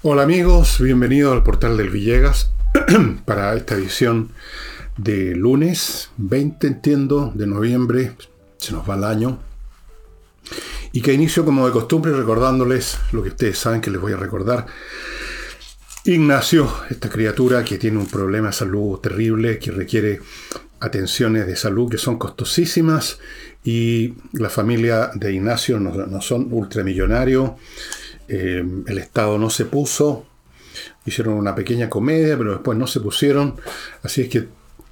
Hola amigos, bienvenidos al portal del Villegas. Para esta edición de lunes 20, entiendo, de noviembre, se nos va el año, y que inicio como de costumbre recordándoles lo que ustedes saben que les voy a recordar. Ignacio, esta criatura que tiene un problema de salud terrible, que requiere atenciones de salud que son costosísimas, y la familia de Ignacio no, son ultramillonarios, eh, el Estado no se puso, hicieron una pequeña comedia, pero después no se pusieron, así es que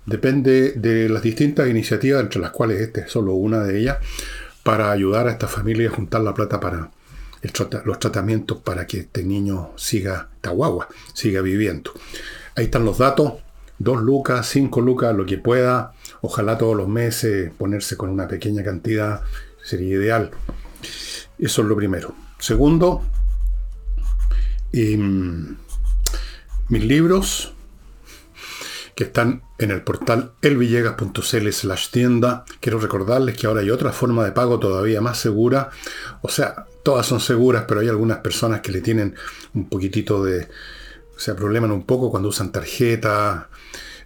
depende de las distintas iniciativas, entre las cuales esta es solo una de ellas, para ayudar a esta familia a juntar la plata para los tratamientos para que este niño siga, esta siga viviendo. Ahí están los datos, 2 lucas, 5 lucas, lo que pueda, ojalá todos los meses ponerse con una pequeña cantidad, sería ideal. Eso es lo primero. Segundo, em, mis libros, que están en el portal elvillegas.cl slash tienda. Quiero recordarles que ahora hay otra forma de pago todavía más segura. O sea, todas son seguras, pero hay algunas personas que le tienen un poquitito de... O sea, probleman un poco cuando usan tarjeta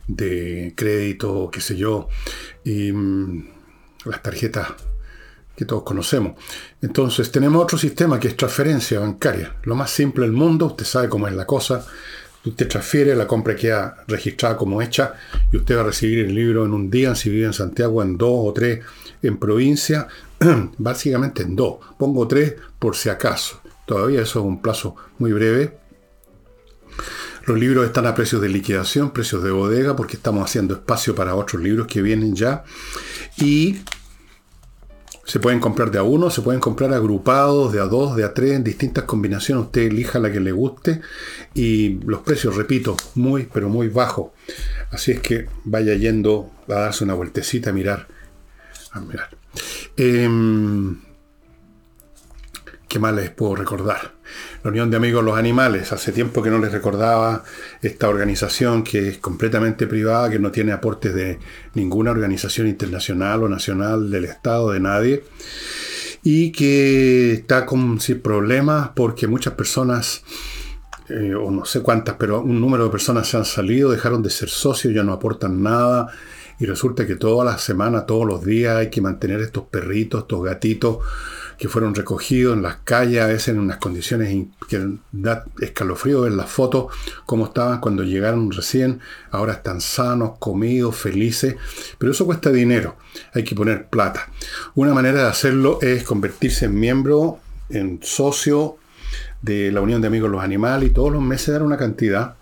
de crédito, qué sé yo, y mm, las tarjetas que todos conocemos. Entonces tenemos otro sistema que es transferencia bancaria. Lo más simple del mundo, usted sabe cómo es la cosa. Usted transfiere, la compra queda registrada como hecha y usted va a recibir el libro en un día, si vive en Santiago, en dos o tres en provincia, básicamente en dos. Pongo tres por si acaso. Todavía eso es un plazo muy breve. Los libros están a precios de liquidación, precios de bodega, porque estamos haciendo espacio para otros libros que vienen ya. Y se pueden comprar de a uno, se pueden comprar agrupados, de a dos, de a tres, en distintas combinaciones. Usted elija la que le guste. Y los precios, repito, muy, pero muy bajos. Así es que vaya yendo a darse una vueltecita a mirar. A mirar. Em, ¿Qué más les puedo recordar? La Unión de Amigos los Animales. Hace tiempo que no les recordaba esta organización que es completamente privada, que no tiene aportes de ninguna organización internacional o nacional del Estado, de nadie, y que está con problemas porque muchas personas, eh, o no sé cuántas, pero un número de personas se han salido, dejaron de ser socios, ya no aportan nada. Y resulta que toda la semana, todos los días hay que mantener estos perritos, estos gatitos, que fueron recogidos en las calles, a veces en unas condiciones que da escalofrío en las fotos, cómo estaban cuando llegaron recién, ahora están sanos, comidos, felices, pero eso cuesta dinero, hay que poner plata. Una manera de hacerlo es convertirse en miembro, en socio de la Unión de Amigos los Animales y todos los meses dar una cantidad.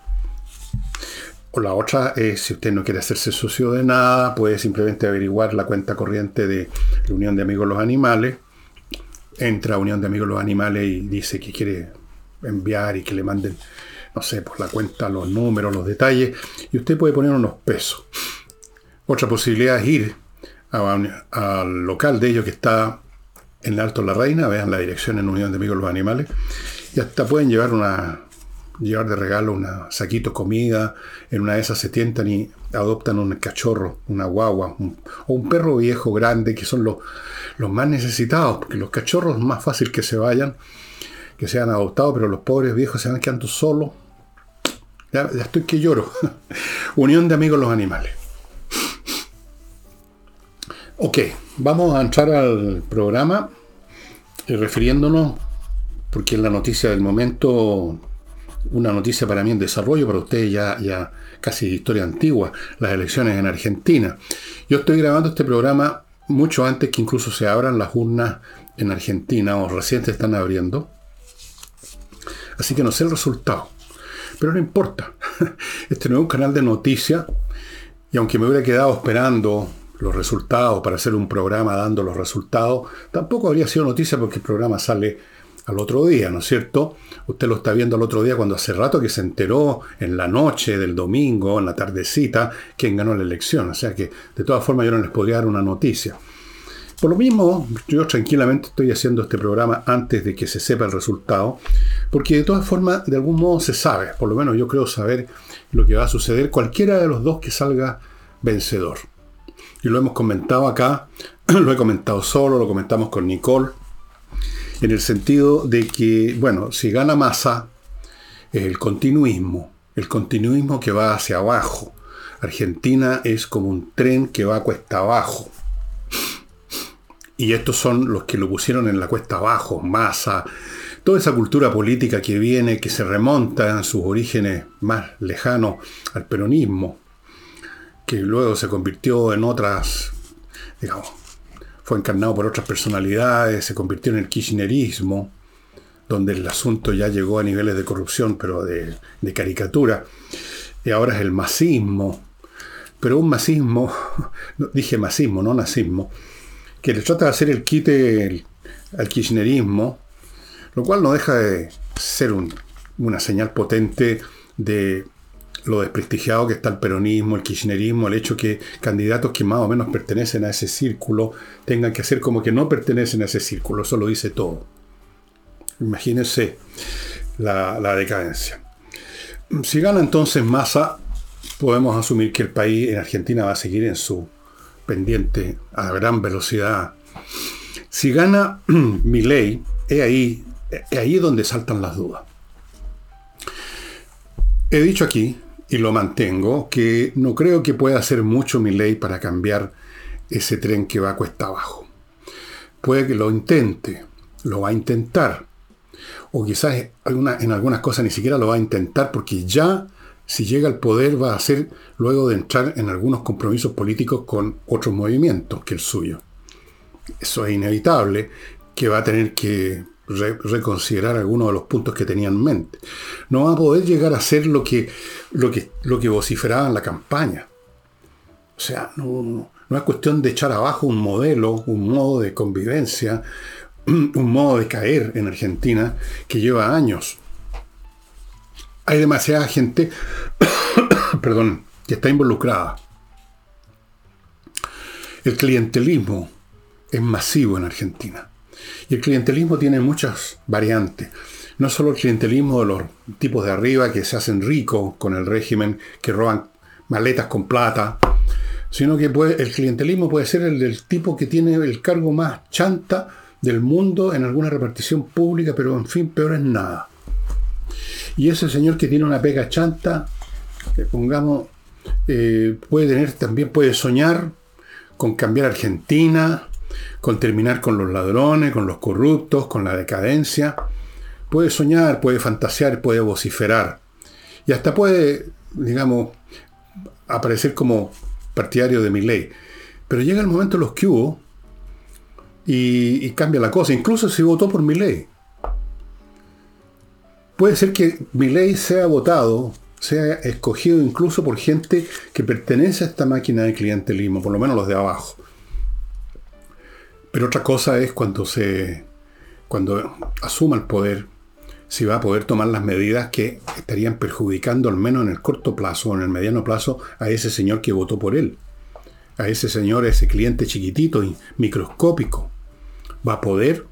O la otra es, si usted no quiere hacerse socio de nada, puede simplemente averiguar la cuenta corriente de la Unión de Amigos los Animales entra a Unión de Amigos de los Animales y dice que quiere enviar y que le manden, no sé, por la cuenta los números, los detalles, y usted puede poner unos pesos. Otra posibilidad es ir al local de ellos que está en el Alto La Reina, vean la dirección en Unión de Amigos de los Animales, y hasta pueden llevar una llevar de regalo un saquito comida, en una de esas se tientan y adoptan un cachorro, una guagua, o un perro viejo grande, que son los, los más necesitados, porque los cachorros es más fácil que se vayan, que sean adoptados, pero los pobres viejos se van quedando solos. Ya, estoy que lloro. Unión de amigos los animales. Ok, vamos a entrar al programa eh, refiriéndonos, porque es la noticia del momento, una noticia para mí en desarrollo, para ustedes ya, ya casi historia antigua, las elecciones en Argentina. Yo estoy grabando este programa mucho antes que incluso se abran las urnas en Argentina o recién se están abriendo. Así que no sé el resultado. Pero no importa. Este no es un canal de noticias y aunque me hubiera quedado esperando los resultados para hacer un programa dando los resultados, tampoco habría sido noticia porque el programa sale al otro día, ¿no es cierto? Usted lo está viendo al otro día cuando hace rato que se enteró en la noche del domingo, en la tardecita, quién ganó la elección. O sea que de todas formas yo no les podría dar una noticia. Por lo mismo, yo tranquilamente estoy haciendo este programa antes de que se sepa el resultado, porque de todas formas, de algún modo se sabe, por lo menos yo creo saber lo que va a suceder cualquiera de los dos que salga vencedor. Y lo hemos comentado acá, lo he comentado solo, lo comentamos con Nicole, en el sentido de que, bueno, si gana Massa, es el continuismo, el continuismo que va hacia abajo. Argentina es como un tren que va a cuesta abajo. Y estos son los que lo pusieron en la cuesta abajo, masa, toda esa cultura política que viene, que se remonta en sus orígenes más lejanos al peronismo, que luego se convirtió en otras, digamos, fue encarnado por otras personalidades, se convirtió en el kirchnerismo, donde el asunto ya llegó a niveles de corrupción, pero de, caricatura, y ahora es el masismo, pero un masismo, dije masismo, no nazismo, que le trata de hacer el quite al kirchnerismo, lo cual no deja de ser una señal potente de lo desprestigiado que está el peronismo, el kirchnerismo, el hecho que candidatos que más o menos pertenecen a ese círculo tengan que hacer como que no pertenecen a ese círculo, eso lo dice todo. Imagínense la, decadencia. Si gana entonces Massa, podemos asumir que el país en Argentina va a seguir en su pendiente a gran velocidad. Si gana Milei, es ahí, es ahí donde saltan las dudas. He dicho aquí, y lo mantengo, que no creo que pueda hacer mucho Milei para cambiar ese tren que va cuesta abajo. Puede que lo intente, lo va a intentar, o quizás en algunas cosas ni siquiera lo va a intentar porque ya si llega al poder va a ser luego de entrar en algunos compromisos políticos con otros movimientos que el suyo. Eso es inevitable, que va a tener que reconsiderar algunos de los puntos que tenía en mente. No va a poder llegar a ser lo que, lo que, lo que vociferaba en la campaña. O sea, no, no es cuestión de echar abajo un modelo, un modo de convivencia, un modo de caer en Argentina que lleva años. Hay demasiada gente, perdón, que está involucrada. El clientelismo es masivo en Argentina. Y el clientelismo tiene muchas variantes. No solo el clientelismo de los tipos de arriba que se hacen ricos con el régimen, que roban maletas con plata, sino que el clientelismo puede ser el del tipo que tiene el cargo más chanta del mundo en alguna repartición pública, pero en fin, peor es nada. Y ese señor que tiene una pega chanta, pongamos, eh, puede tener, también puede soñar con cambiar Argentina, con terminar con los ladrones, con los corruptos, con la decadencia. Puede soñar, puede fantasear, puede vociferar. Y hasta puede, digamos, aparecer como partidario de mi ley. Pero llega el momento en los que hubo y, cambia la cosa. Incluso si votó por mi ley. Puede ser que mi ley sea votado, sea escogido incluso por gente que pertenece a esta máquina de clientelismo, por lo menos los de abajo. Pero otra cosa es cuando se cuando asuma el poder, si va a poder tomar las medidas que estarían perjudicando al menos en el corto plazo o en el mediano plazo a ese señor que votó por él. A ese señor, ese cliente chiquitito y microscópico va a poder,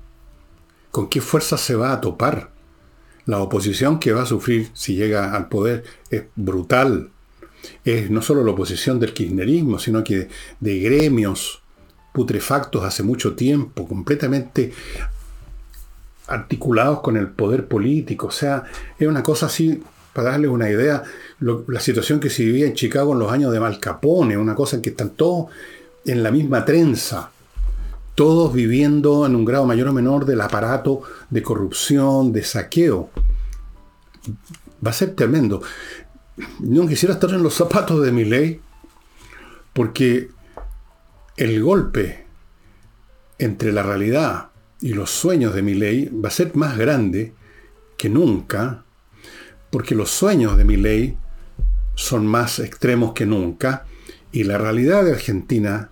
con qué fuerza se va a topar. La oposición que va a sufrir si llega al poder es brutal. Es no solo la oposición del kirchnerismo, sino que de, gremios putrefactos hace mucho tiempo, completamente articulados con el poder político. O sea, es una cosa así, para darles una idea, la situación que se vivía en Chicago en los años de Mal Capone, una cosa en que están todos en la misma trenza todos viviendo en un grado mayor o menor del aparato de corrupción, de saqueo. Va a ser tremendo. No quisiera estar en los zapatos de mi ley, porque el golpe entre la realidad y los sueños de mi ley va a ser más grande que nunca, porque los sueños de mi ley son más extremos que nunca, y la realidad de Argentina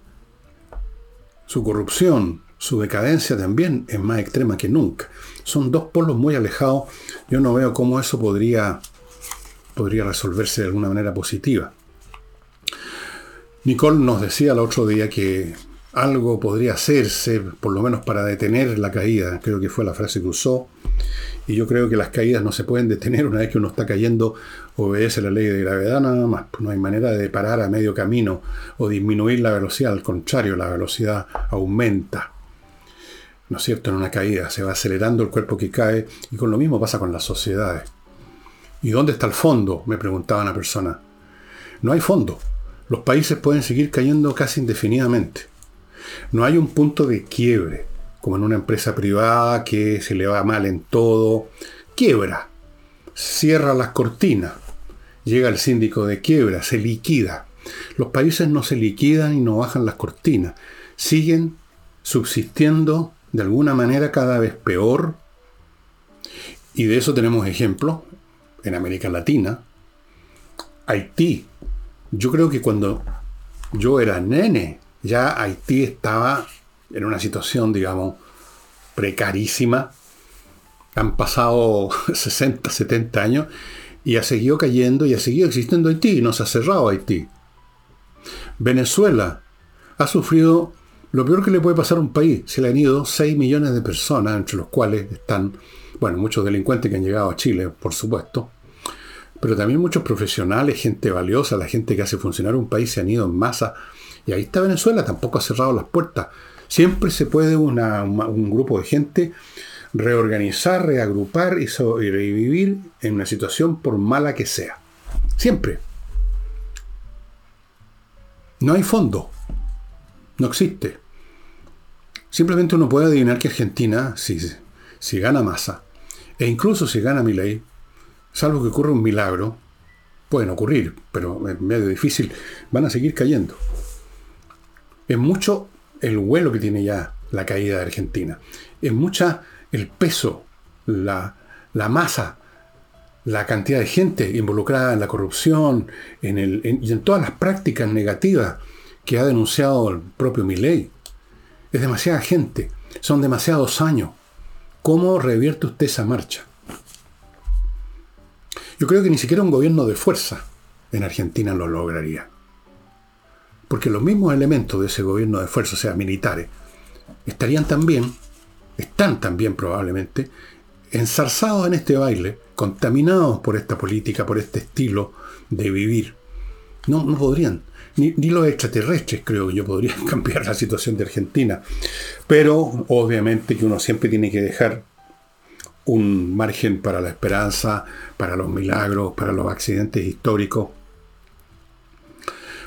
su corrupción, su decadencia también es más extrema que nunca. Son dos polos muy alejados. Yo no veo cómo eso podría, podría resolverse de alguna manera positiva. Nicole nos decía el otro día que algo podría hacerse, por lo menos para detener la caída. Creo que fue la frase que usó. Y yo creo que las caídas no se pueden detener una vez que uno está cayendo, obedece la ley de gravedad nada más. Pues no hay manera de parar a medio camino o disminuir la velocidad, al contrario, la velocidad aumenta. ¿No es cierto? En una caída se va acelerando el cuerpo que cae y con lo mismo pasa con las sociedades. ¿Y dónde está el fondo? Me preguntaba una persona. No hay fondo. Los países pueden seguir cayendo casi indefinidamente. No hay un punto de quiebre, como en una empresa privada que se le va mal en todo. Quiebra. Cierra las cortinas. Llega el síndico de quiebra, se liquida. Los países no se liquidan y no bajan las cortinas. Siguen subsistiendo de alguna manera cada vez peor. Y de eso tenemos ejemplos en América Latina. Haití. Yo creo que cuando yo era nene, ya Haití estaba en una situación, digamos, precarísima. Han pasado 60, 70 años y ha seguido cayendo y ha seguido existiendo Haití no se ha cerrado Haití. Venezuela ha sufrido lo peor que le puede pasar a un país. Se le han ido 6 millones de personas, entre los cuales están, bueno, muchos delincuentes que han llegado a Chile, por supuesto, pero también muchos profesionales, gente valiosa, la gente que hace funcionar un país se han ido en masa. Y ahí está Venezuela, tampoco ha cerrado las puertas. Siempre se puede un grupo de gente reorganizar, reagrupar y sobrevivir en una situación por mala que sea. Siempre. No hay fondo. No existe. Simplemente uno puede adivinar que Argentina, si, si gana masa, e incluso si gana ley, salvo que ocurra un milagro, pueden ocurrir, pero es medio difícil, van a seguir cayendo. Es mucho el vuelo que tiene ya la caída de Argentina. Es mucha el peso, la, masa, la cantidad de gente involucrada en la corrupción en el, y en todas las prácticas negativas que ha denunciado el propio Milei. Es demasiada gente, son demasiados años. ¿Cómo revierte usted esa marcha? Yo creo que ni siquiera un gobierno de fuerza en Argentina lo lograría. Porque los mismos elementos de ese gobierno de fuerza, o sea, militares, estarían también, están también probablemente, ensarzados en este baile, contaminados por esta política, por este estilo de vivir. No, no podrían. Ni, ni, los extraterrestres creo que yo podría cambiar la situación de Argentina. Pero obviamente que uno siempre tiene que dejar un margen para la esperanza, para los milagros, para los accidentes históricos.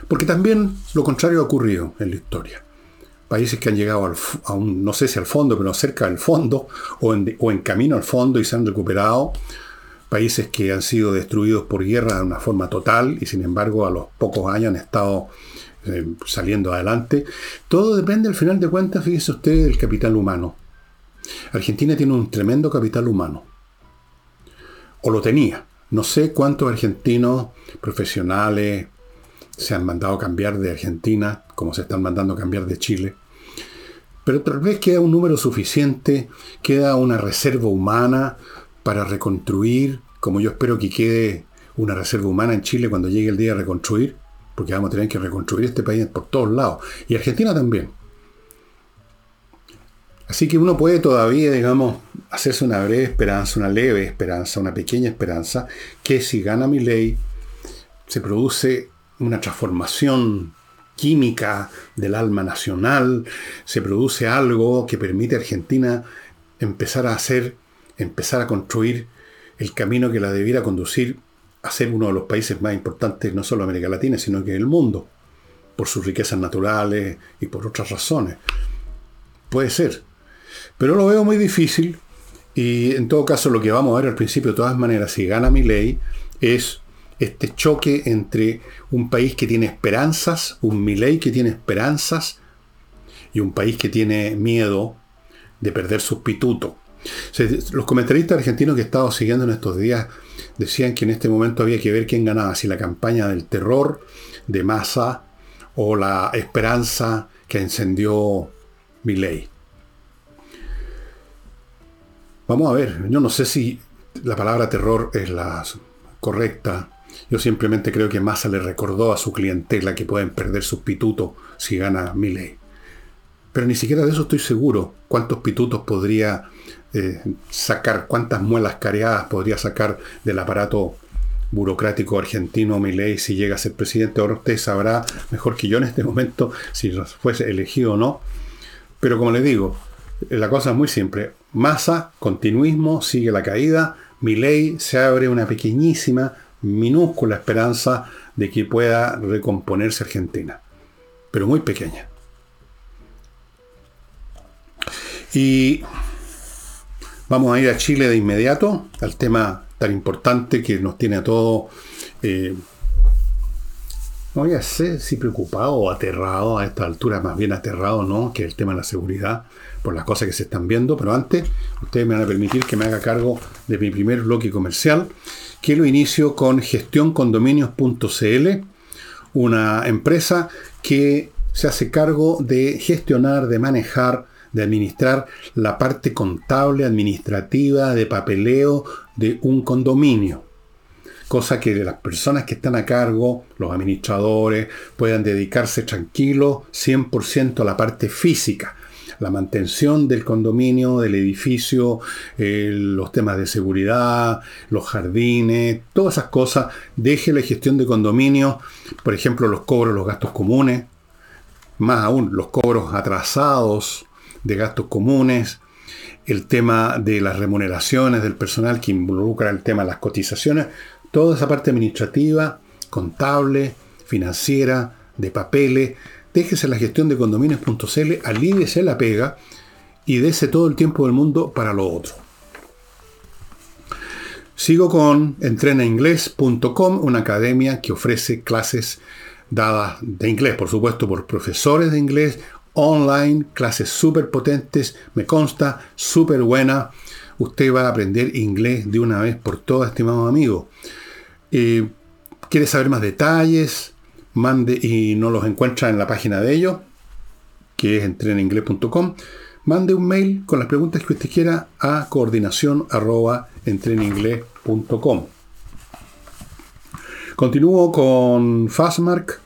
Porque también lo contrario ha ocurrido en la historia. Países que han llegado a un, no sé si al fondo, pero cerca del fondo, o en, o en camino al fondo y se han recuperado. Países que han sido destruidos por guerra de una forma total y sin embargo a los pocos años han estado eh, saliendo adelante. Todo depende al final de cuentas, fíjese usted, del capital humano. Argentina tiene un tremendo capital humano. O lo tenía. No sé cuántos argentinos profesionales se han mandado cambiar de Argentina, como se están mandando cambiar de Chile. Pero tal vez queda un número suficiente, queda una reserva humana para reconstruir, como yo espero que quede una reserva humana en Chile cuando llegue el día de reconstruir, porque vamos a tener que reconstruir este país por todos lados. Y Argentina también. Así que uno puede todavía, digamos, hacerse una breve esperanza, una leve esperanza, una pequeña esperanza, que si gana mi ley, se produce una transformación química del alma nacional, se produce algo que permite a Argentina empezar a hacer, empezar a construir el camino que la debiera conducir a ser uno de los países más importantes, no solo de América Latina, sino que en el mundo, por sus riquezas naturales y por otras razones. Puede ser, pero lo veo muy difícil y en todo caso lo que vamos a ver al principio de todas maneras, si gana mi ley, es este choque entre un país que tiene esperanzas, un Milei que tiene esperanzas y un país que tiene miedo de perder sus pitutos. Los comentaristas argentinos que he estado siguiendo en estos días decían que en este momento había que ver quién ganaba, si la campaña del terror de masa o la esperanza que encendió Milei. Vamos a ver, yo no sé si la palabra terror es la correcta. Yo simplemente creo que Massa le recordó a su clientela que pueden perder sus pitutos si gana Milley. Pero ni siquiera de eso estoy seguro. ¿Cuántos pitutos podría eh, sacar? ¿Cuántas muelas careadas podría sacar del aparato burocrático argentino Milley si llega a ser presidente? Ahora usted sabrá mejor que yo en este momento si fuese elegido o no. Pero como le digo, la cosa es muy simple. Masa, continuismo, sigue la caída. mi ley se abre una pequeñísima, minúscula esperanza de que pueda recomponerse Argentina, pero muy pequeña. Y vamos a ir a Chile de inmediato, al tema tan importante que nos tiene a todos, eh, no voy a ser si preocupado o aterrado a esta altura, más bien aterrado, ¿no? Que el tema de la seguridad, por las cosas que se están viendo. Pero antes, ustedes me van a permitir que me haga cargo de mi primer bloque comercial, que lo inicio con gestioncondominios.cl, una empresa que se hace cargo de gestionar, de manejar, de administrar la parte contable, administrativa, de papeleo de un condominio. Cosa que las personas que están a cargo, los administradores, puedan dedicarse tranquilo 100% a la parte física, la mantención del condominio, del edificio, eh, los temas de seguridad, los jardines, todas esas cosas. Deje la gestión de condominio, por ejemplo, los cobros, los gastos comunes, más aún los cobros atrasados de gastos comunes, el tema de las remuneraciones del personal que involucra el tema de las cotizaciones, toda esa parte administrativa, contable, financiera, de papeles, déjese la gestión de condominios.cl, alíviese la pega y dése todo el tiempo del mundo para lo otro. Sigo con entrenainglés.com, una academia que ofrece clases dadas de inglés, por supuesto, por profesores de inglés online, clases súper potentes, me consta, súper buena. Usted va a aprender inglés de una vez por todas, estimado amigo. Eh, ¿Quiere saber más detalles? Mande y no los encuentra en la página de ellos, que es entreninglés.com. Mande un mail con las preguntas que usted quiera a coordinación arroba Continúo con Fastmark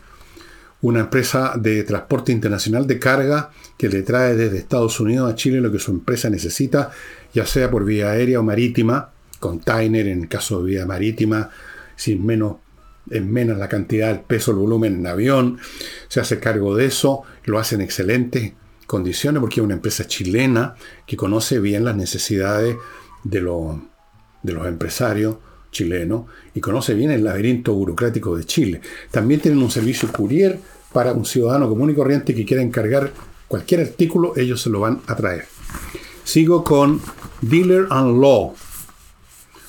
una empresa de transporte internacional de carga que le trae desde Estados Unidos a Chile lo que su empresa necesita, ya sea por vía aérea o marítima, container en caso de vía marítima, sin menos en menos la cantidad, el peso, el volumen en avión, se hace cargo de eso, lo hace en excelentes condiciones porque es una empresa chilena que conoce bien las necesidades de, de los empresarios chilenos y conoce bien el laberinto burocrático de Chile. También tienen un servicio courier para un ciudadano común y corriente que quiera encargar cualquier artículo, ellos se lo van a traer. Sigo con Dealer and Law,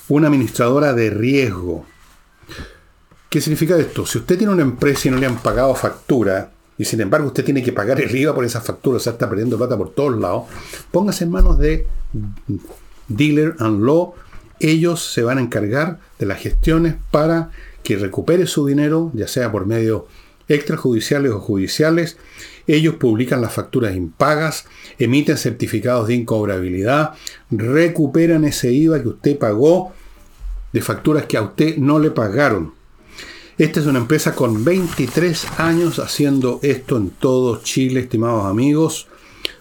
una administradora de riesgo. ¿Qué significa esto? Si usted tiene una empresa y no le han pagado factura, y sin embargo usted tiene que pagar el IVA por esa factura, o sea, está perdiendo plata por todos lados, póngase en manos de Dealer and Law. Ellos se van a encargar de las gestiones para que recupere su dinero, ya sea por medio extrajudiciales o judiciales. Ellos publican las facturas impagas, emiten certificados de incobrabilidad, recuperan ese IVA que usted pagó de facturas que a usted no le pagaron. Esta es una empresa con 23 años haciendo esto en todo Chile, estimados amigos.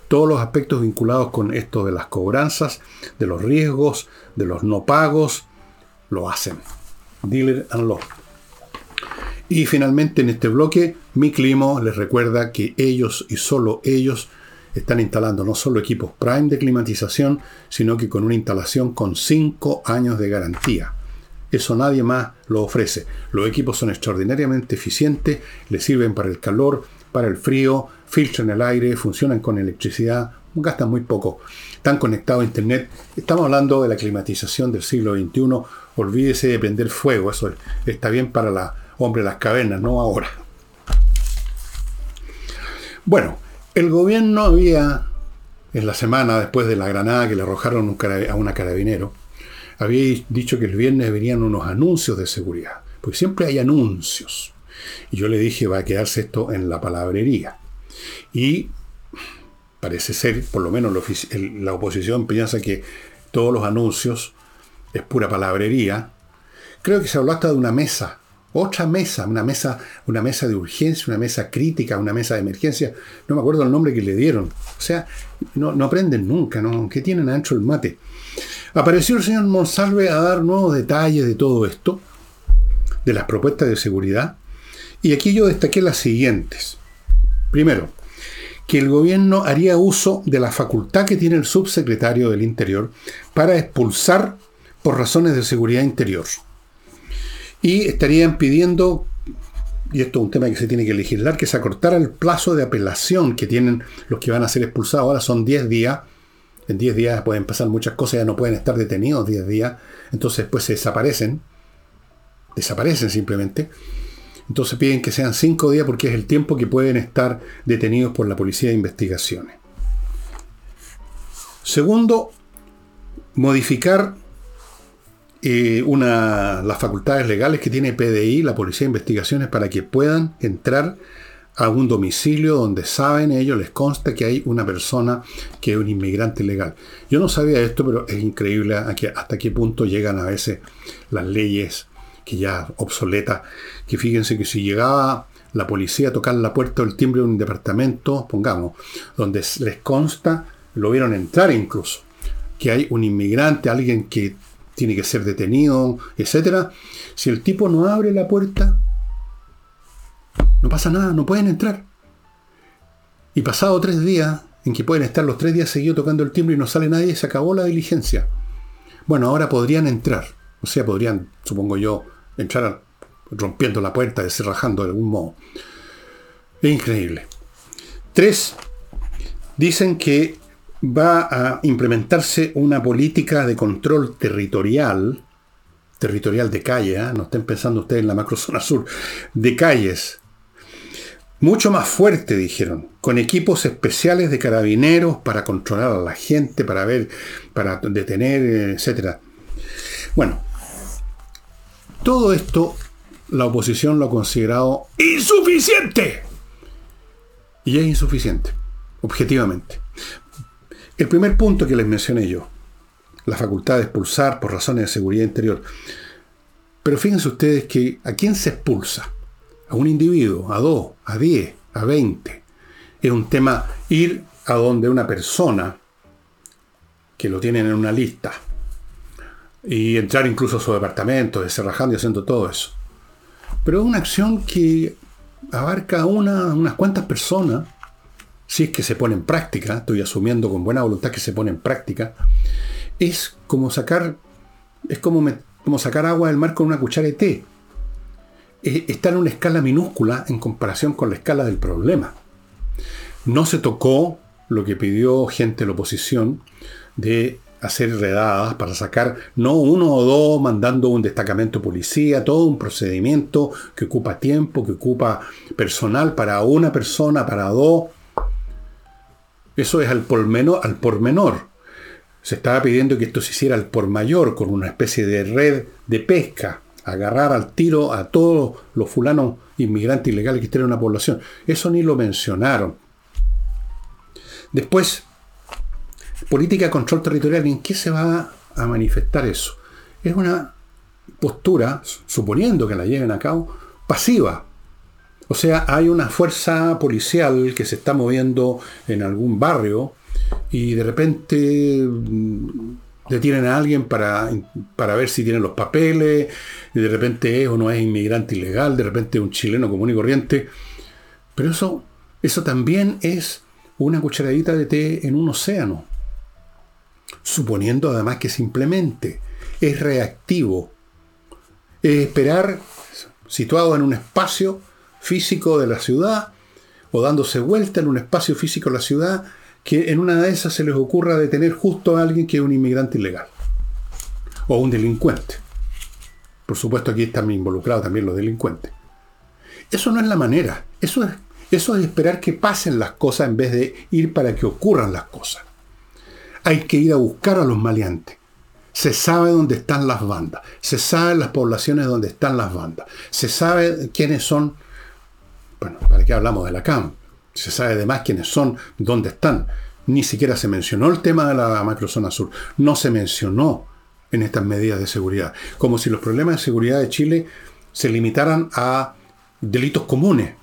Todos los aspectos vinculados con esto de las cobranzas, de los riesgos, de los no pagos, lo hacen. Dealer and Law. Y finalmente en este bloque, mi climo les recuerda que ellos y solo ellos están instalando no solo equipos Prime de climatización, sino que con una instalación con 5 años de garantía. Eso nadie más lo ofrece. Los equipos son extraordinariamente eficientes, les sirven para el calor, para el frío, filtran el aire, funcionan con electricidad, gastan muy poco. Están conectados a Internet. Estamos hablando de la climatización del siglo XXI. Olvídese de prender fuego, eso está bien para la hombre de las cavernas, no ahora. Bueno, el gobierno había, en la semana después de la granada que le arrojaron a una carabinero, había dicho que el viernes venían unos anuncios de seguridad, porque siempre hay anuncios. Y yo le dije, va a quedarse esto en la palabrería. Y parece ser, por lo menos la oposición piensa que todos los anuncios es pura palabrería. Creo que se habló hasta de una mesa otra mesa, una mesa, una mesa de urgencia, una mesa crítica, una mesa de emergencia. No me acuerdo el nombre que le dieron. O sea, no, aprenden nunca, ¿no? ¿Qué tienen adentro el mate? Apareció el señor Monsalve a dar nuevos detalles de todo esto, de las propuestas de seguridad. Y aquí yo destaqué las siguientes. Primero, que el gobierno haría uso de la facultad que tiene el subsecretario del Interior para expulsar por razones de seguridad interior. Y estarían pidiendo, y esto es un tema que se tiene que legislar, que se acortara el plazo de apelación que tienen los que van a ser expulsados. Ahora son 10 días. En 10 días pueden pasar muchas cosas, ya no pueden estar detenidos 10 días. Entonces pues se desaparecen. Desaparecen simplemente. Entonces piden que sean 5 días porque es el tiempo que pueden estar detenidos por la policía de investigaciones. Segundo, modificar eh, una, las facultades legales que tiene PDI, la Policía de Investigaciones, para que puedan entrar a un domicilio donde saben ellos, les consta que hay una persona que es un inmigrante legal. Yo no sabía esto, pero es increíble hasta qué punto llegan a veces las leyes que ya obsoletas, que fíjense que si llegaba la policía a tocar la puerta o el timbre de un departamento, pongamos, donde les consta, lo vieron entrar incluso, que hay un inmigrante, alguien que tiene que ser detenido, etc. Si el tipo no abre la puerta, no pasa nada, no pueden entrar. Y pasado tres días, en que pueden estar los tres días seguidos tocando el timbre y no sale nadie, se acabó la diligencia. Bueno, ahora podrían entrar. O sea, podrían, supongo yo, entrar rompiendo la puerta, descerrajando de algún modo. Es increíble. Tres, dicen que va a implementarse una política de control territorial, territorial de calle, ¿eh? no estén pensando ustedes en la macrozona sur, de calles, mucho más fuerte, dijeron, con equipos especiales de carabineros para controlar a la gente, para ver, para detener, etc. Bueno, todo esto la oposición lo ha considerado insuficiente. Y es insuficiente, objetivamente. El primer punto que les mencioné yo, la facultad de expulsar por razones de seguridad interior. Pero fíjense ustedes que a quién se expulsa? A un individuo, a dos, a diez, a veinte. Es un tema ir a donde una persona que lo tienen en una lista y entrar incluso a su departamento, deserrajando y haciendo todo eso. Pero es una acción que abarca una, unas cuantas personas si es que se pone en práctica, estoy asumiendo con buena voluntad que se pone en práctica, es como sacar, es como, como sacar agua del mar con una cuchara de té. Está en una escala minúscula en comparación con la escala del problema. No se tocó lo que pidió gente de la oposición de hacer redadas para sacar no uno o dos mandando un destacamento de policía, todo un procedimiento que ocupa tiempo, que ocupa personal para una persona, para dos. Eso es al por, menor, al por menor. Se estaba pidiendo que esto se hiciera al por mayor, con una especie de red de pesca, agarrar al tiro a todos los fulanos inmigrantes ilegales que estén en una población. Eso ni lo mencionaron. Después, política de control territorial, ¿en qué se va a manifestar eso? Es una postura, suponiendo que la lleven a cabo, pasiva. O sea, hay una fuerza policial que se está moviendo en algún barrio y de repente mm, detienen a alguien para, para, ver si tiene los papeles, y de repente es o no es inmigrante ilegal, de repente es un chileno común y corriente. Pero eso, eso también es una cucharadita de té en un océano. Suponiendo además que simplemente es reactivo. Es esperar, situado en un espacio, físico de la ciudad o dándose vuelta en un espacio físico de la ciudad que en una de esas se les ocurra detener justo a alguien que es un inmigrante ilegal o un delincuente. Por supuesto aquí están involucrados también los delincuentes. Eso no es la manera. Eso es, eso es esperar que pasen las cosas en vez de ir para que ocurran las cosas. Hay que ir a buscar a los maleantes. Se sabe dónde están las bandas. Se sabe las poblaciones donde están las bandas. Se sabe quiénes son bueno, ¿para qué hablamos de la CAM? Se sabe además quiénes son, dónde están. Ni siquiera se mencionó el tema de la macrozona sur. No se mencionó en estas medidas de seguridad. Como si los problemas de seguridad de Chile se limitaran a delitos comunes.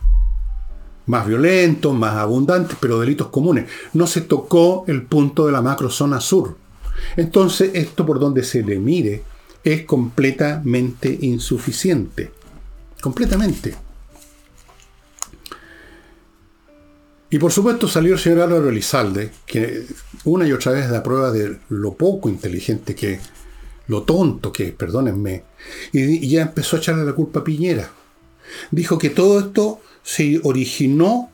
Más violentos, más abundantes, pero delitos comunes. No se tocó el punto de la macrozona sur. Entonces, esto por donde se le mire es completamente insuficiente. Completamente. Y por supuesto salió el señor Álvaro Elizalde, que una y otra vez da prueba de lo poco inteligente que lo tonto que es, perdónenme, y, ya empezó a echarle la culpa a Piñera. Dijo que todo esto se originó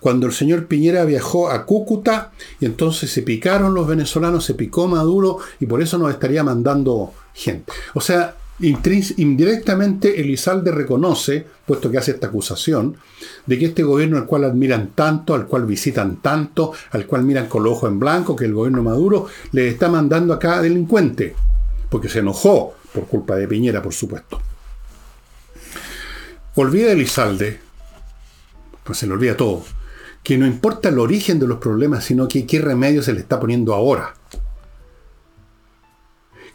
cuando el señor Piñera viajó a Cúcuta y entonces se picaron los venezolanos, se picó Maduro y por eso nos estaría mandando gente. O sea, indirectamente Elizalde reconoce, puesto que hace esta acusación, de que este gobierno al cual admiran tanto, al cual visitan tanto, al cual miran con los ojos en blanco, que el gobierno Maduro le está mandando acá delincuente, porque se enojó por culpa de Piñera, por supuesto. Olvida Elizalde, pues se le olvida todo, que no importa el origen de los problemas, sino que qué remedio se le está poniendo ahora.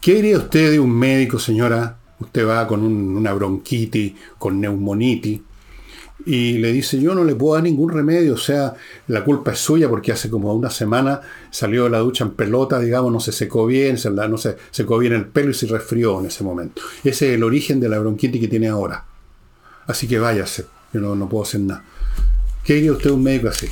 ¿Qué diría usted de un médico, señora? Usted va con una bronquitis, con neumonitis, y le dice, yo no le puedo dar ningún remedio, o sea, la culpa es suya porque hace como una semana salió de la ducha en pelota, digamos, no se secó bien, se, no se secó bien el pelo y se resfrió en ese momento. Ese es el origen de la bronquitis que tiene ahora. Así que váyase, yo no, no puedo hacer nada. ¿Qué diría usted un médico así?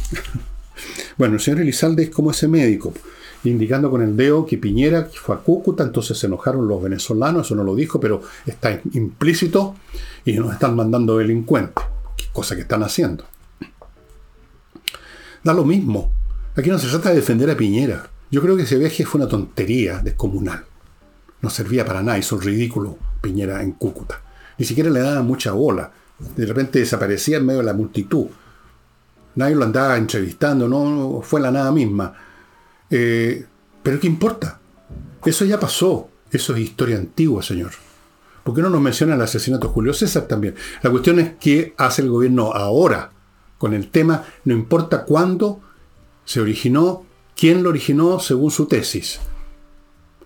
bueno, el señor Elizalde es como ese médico indicando con el dedo que Piñera fue a Cúcuta, entonces se enojaron los venezolanos, eso no lo dijo, pero está implícito y nos están mandando delincuentes, cosa que están haciendo. Da lo mismo. Aquí no se trata de defender a Piñera. Yo creo que ese viaje fue una tontería descomunal. No servía para nada, hizo ridículo Piñera en Cúcuta. Ni siquiera le daban mucha bola. De repente desaparecía en medio de la multitud. Nadie lo andaba entrevistando, no fue la nada misma. Eh, pero ¿qué importa? Eso ya pasó. Eso es historia antigua, señor. ¿Por qué no nos menciona el asesinato de Julio César también? La cuestión es qué hace el gobierno ahora con el tema, no importa cuándo se originó, quién lo originó según su tesis.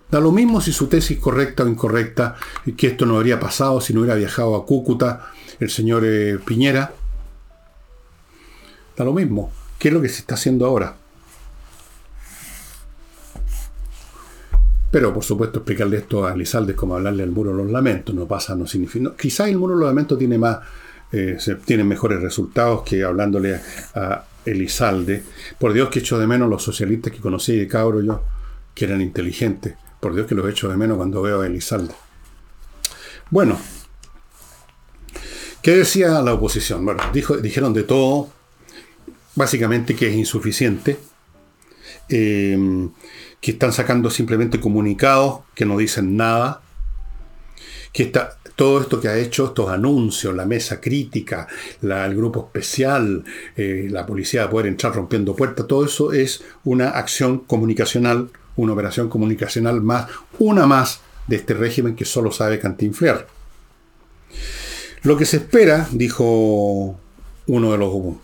Da lo mismo si su tesis correcta o incorrecta, que esto no habría pasado si no hubiera viajado a Cúcuta el señor eh, Piñera. Da lo mismo. ¿Qué es lo que se está haciendo ahora? Pero, por supuesto, explicarle esto a Lizalde es como hablarle al muro de los lamentos. No pasa, no significa. quizás el muro de los lamentos tiene más. Eh, mejores resultados que hablándole a Elizalde. Por Dios que echo de menos los socialistas que conocí de cabro yo, que eran inteligentes. Por Dios que los echo de menos cuando veo a Elizalde. Bueno, ¿qué decía la oposición? Bueno, dijeron de todo, básicamente que es insuficiente. Eh, que están sacando simplemente comunicados que no dicen nada, que está, todo esto que ha hecho, estos anuncios, la mesa crítica, el grupo especial, eh, la policía de poder entrar rompiendo puertas, todo eso es una acción comunicacional, una operación comunicacional más, una más de este régimen que solo sabe cantinflear. Lo que se espera, dijo uno de los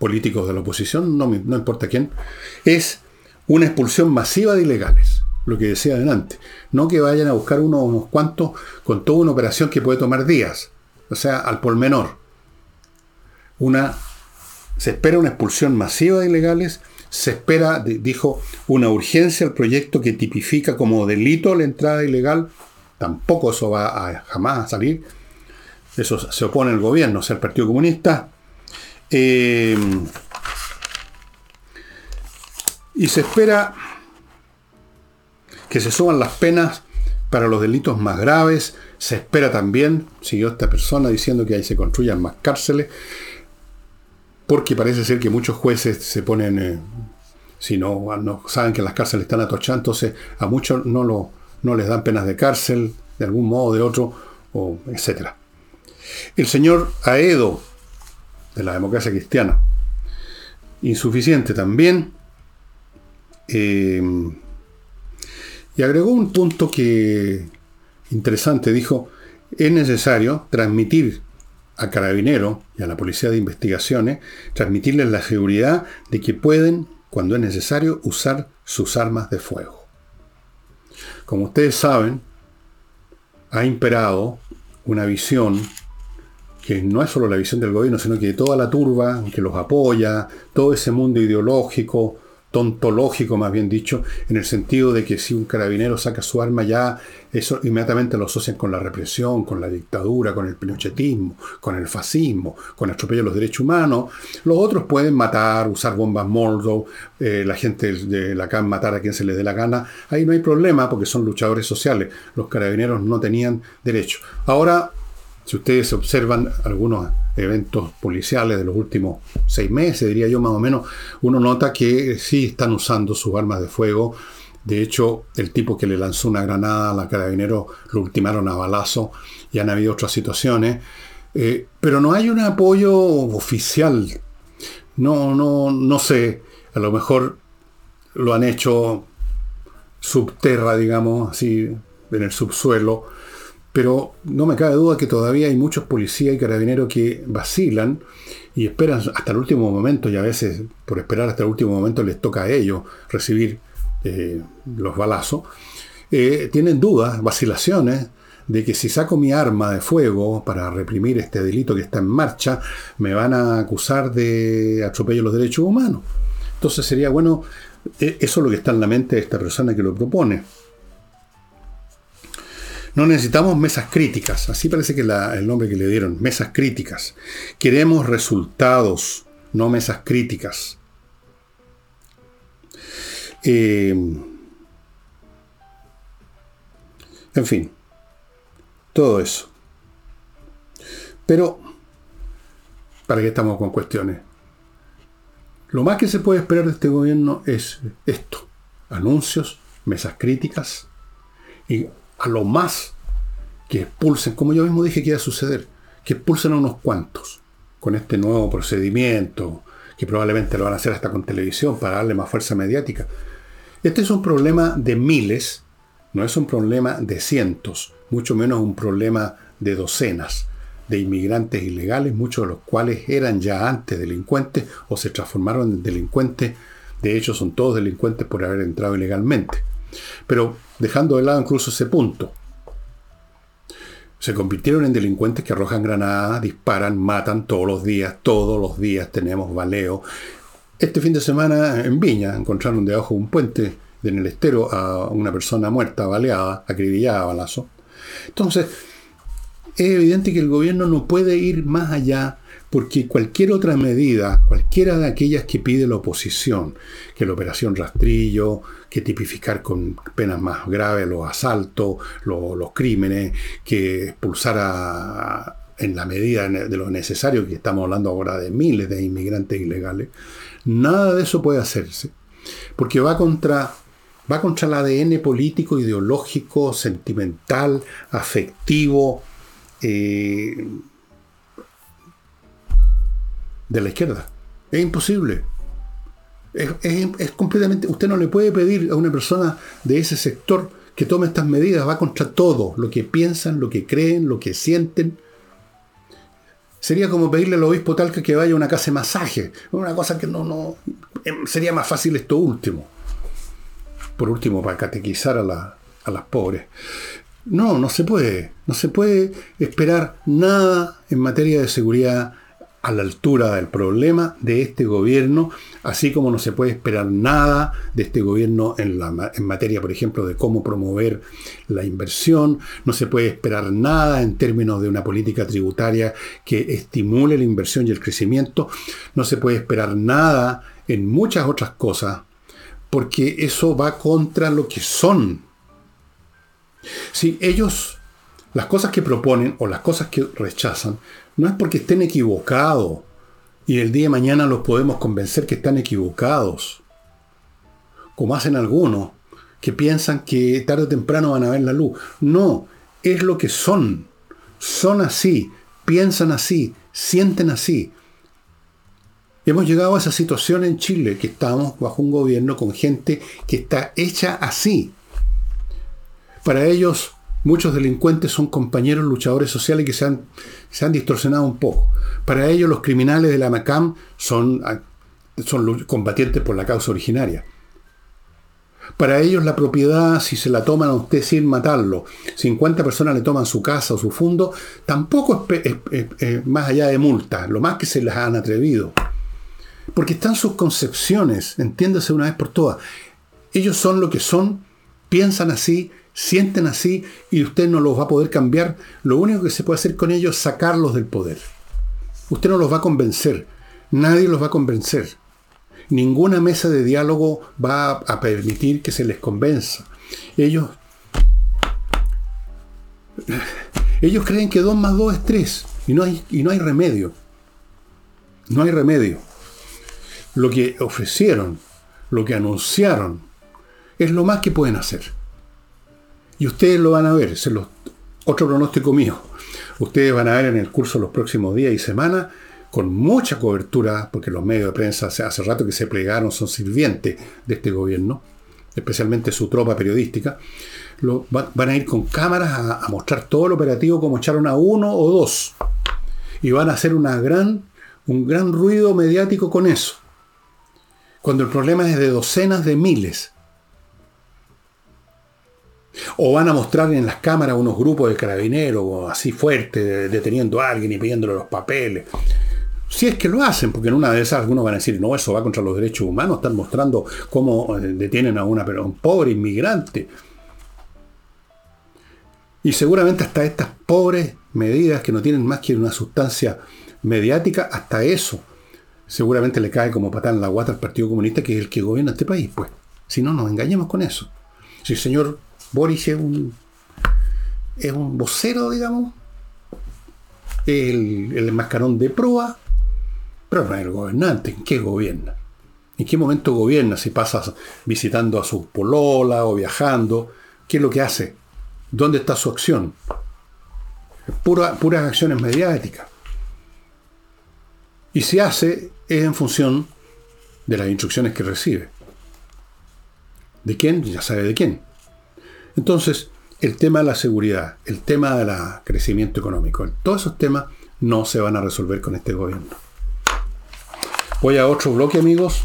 políticos de la oposición, no, no importa quién, es una expulsión masiva de ilegales, lo que decía adelante. No que vayan a buscar unos, unos cuantos con toda una operación que puede tomar días, o sea, al por menor. Una, se espera una expulsión masiva de ilegales, se espera, dijo, una urgencia al proyecto que tipifica como delito la entrada ilegal, tampoco eso va a jamás a salir. Eso se opone el gobierno, o sea, el Partido Comunista. Eh, y se espera que se suban las penas para los delitos más graves. Se espera también, siguió esta persona diciendo que ahí se construyan más cárceles, porque parece ser que muchos jueces se ponen, eh, si no, no, saben que las cárceles están atochadas, entonces a muchos no, lo, no les dan penas de cárcel, de algún modo o de otro, o etc. El señor Aedo, de la democracia cristiana, insuficiente también, eh, y agregó un punto que interesante, dijo, es necesario transmitir a Carabinero y a la Policía de Investigaciones, transmitirles la seguridad de que pueden, cuando es necesario, usar sus armas de fuego. Como ustedes saben, ha imperado una visión que no es solo la visión del gobierno, sino que toda la turba que los apoya, todo ese mundo ideológico, tontológico, más bien dicho, en el sentido de que si un carabinero saca su arma ya, eso inmediatamente lo asocian con la represión, con la dictadura, con el pinochetismo, con el fascismo, con el atropello de los derechos humanos. Los otros pueden matar, usar bombas Molotov, eh, la gente de la CAM matar a quien se les dé la gana. Ahí no hay problema porque son luchadores sociales. Los carabineros no tenían derecho. Ahora, si ustedes observan algunos eventos policiales de los últimos seis meses, diría yo más o menos, uno nota que sí están usando sus armas de fuego. De hecho, el tipo que le lanzó una granada a la carabinero lo ultimaron a balazo y han habido otras situaciones. Eh, pero no hay un apoyo oficial. No, no, no sé. A lo mejor lo han hecho subterra, digamos, así, en el subsuelo pero no me cabe duda que todavía hay muchos policías y carabineros que vacilan y esperan hasta el último momento y a veces por esperar hasta el último momento les toca a ellos recibir eh, los balazos. Eh, tienen dudas, vacilaciones de que si saco mi arma de fuego para reprimir este delito que está en marcha, me van a acusar de atropello a los derechos humanos. Entonces sería bueno, eh, eso es lo que está en la mente de esta persona que lo propone. No necesitamos mesas críticas, así parece que el nombre que le dieron, mesas críticas. Queremos resultados, no mesas críticas. Eh, en fin, todo eso. Pero, ¿para qué estamos con cuestiones? Lo más que se puede esperar de este gobierno es esto. Anuncios, mesas críticas y a lo más que expulsen, como yo mismo dije que iba a suceder, que expulsen a unos cuantos con este nuevo procedimiento, que probablemente lo van a hacer hasta con televisión para darle más fuerza mediática. Este es un problema de miles, no es un problema de cientos, mucho menos un problema de docenas de inmigrantes ilegales, muchos de los cuales eran ya antes delincuentes o se transformaron en delincuentes, de hecho son todos delincuentes por haber entrado ilegalmente. Pero dejando de lado incluso ese punto, se convirtieron en delincuentes que arrojan granadas, disparan, matan todos los días, todos los días tenemos baleo. Este fin de semana en Viña encontraron debajo de un puente en el estero a una persona muerta, baleada, acribillada a balazo. Entonces, es evidente que el gobierno no puede ir más allá porque cualquier otra medida, cualquiera de aquellas que pide la oposición, que la operación rastrillo, que tipificar con penas más graves los asaltos, los, crímenes, que expulsar en la medida de lo necesario, que estamos hablando ahora de miles de inmigrantes ilegales, nada de eso puede hacerse, porque va contra, va contra el ADN político, ideológico, sentimental, afectivo, eh, de la izquierda. Es imposible. Es, completamente. Usted no le puede pedir a una persona de ese sector que tome estas medidas. Va contra todo. Lo que piensan, lo que creen, lo que sienten. Sería como pedirle al obispo tal que vaya a una casa de masaje. Una cosa que no, no. Em, sería más fácil esto último. Por último, para catequizar a, a las pobres. No, no se puede. No se puede esperar nada en materia de seguridad a la altura del problema de este gobierno, así como no se puede esperar nada de este gobierno en, la, en materia, por ejemplo, de cómo promover la inversión, no se puede esperar nada en términos de una política tributaria que estimule la inversión y el crecimiento, no se puede esperar nada en muchas otras cosas, porque eso va contra lo que son. Si ellos, las cosas que proponen o las cosas que rechazan, no es porque estén equivocados y el día de mañana los podemos convencer que están equivocados, como hacen algunos, que piensan que tarde o temprano van a ver la luz. No, es lo que son. Son así, piensan así, sienten así. Hemos llegado a esa situación en Chile, que estamos bajo un gobierno con gente que está hecha así. Para ellos Muchos delincuentes son compañeros luchadores sociales que se han, se han distorsionado un poco. Para ellos los criminales de la MACAM son, ah, son combatientes por la causa originaria. Para ellos la propiedad, si se la toman a usted sin matarlo, 50 personas le toman su casa o su fondo, tampoco es, más allá de multa, lo más que se les han atrevido. Porque están sus concepciones, entiéndase una vez por todas. Ellos son lo que son, piensan así, sienten así y usted no los va a poder cambiar. Lo único que se puede hacer con ellos es sacarlos del poder. Usted no los va a convencer. Nadie los va a convencer. Ninguna mesa de diálogo va a permitir que se les convenza. Ellos, ellos creen que 2 más 2 es 3 y no hay, y no hay remedio. No hay remedio. Lo que ofrecieron, lo que anunciaron, es lo más que pueden hacer. Y ustedes lo van a ver, se otro pronóstico mío. Ustedes van a ver en el curso los próximos días y semanas, con mucha cobertura, porque los medios de prensa hace rato que se plegaron, son sirvientes de este gobierno, especialmente su tropa periodística, van a ir con cámaras a, mostrar todo el operativo como echaron a uno o dos. Y van a hacer gran, un gran ruido mediático con eso. Cuando el problema es de docenas de miles. O van a mostrar en las cámaras unos grupos de carabineros así fuertes, deteniendo a alguien y pidiéndole los papeles. Si es que lo hacen, porque en una de esas algunos van a decir, no, eso va contra los derechos humanos, están mostrando cómo eh, detienen a una, pero un pobre inmigrante. Y seguramente hasta estas pobres medidas que no tienen más que una sustancia mediática, hasta eso seguramente le cae como patán la guata al Partido Comunista, que es el que gobierna este país, pues. Si no, nos engañemos con eso. Si el señor Boris es un, es un vocero, digamos, el, el mascarón de proa, pero no es el gobernante. ¿En qué gobierna? ¿En qué momento gobierna? Si pasa visitando a su polola o viajando, ¿qué es lo que hace? ¿Dónde está su acción? Pura, puras acciones mediáticas. Y si hace, es en función de las instrucciones que recibe. ¿De quién? Ya sabe de quién. Entonces, el tema de la seguridad, el tema del crecimiento económico, todos esos temas no se van a resolver con este gobierno. Voy a otro bloque, amigos.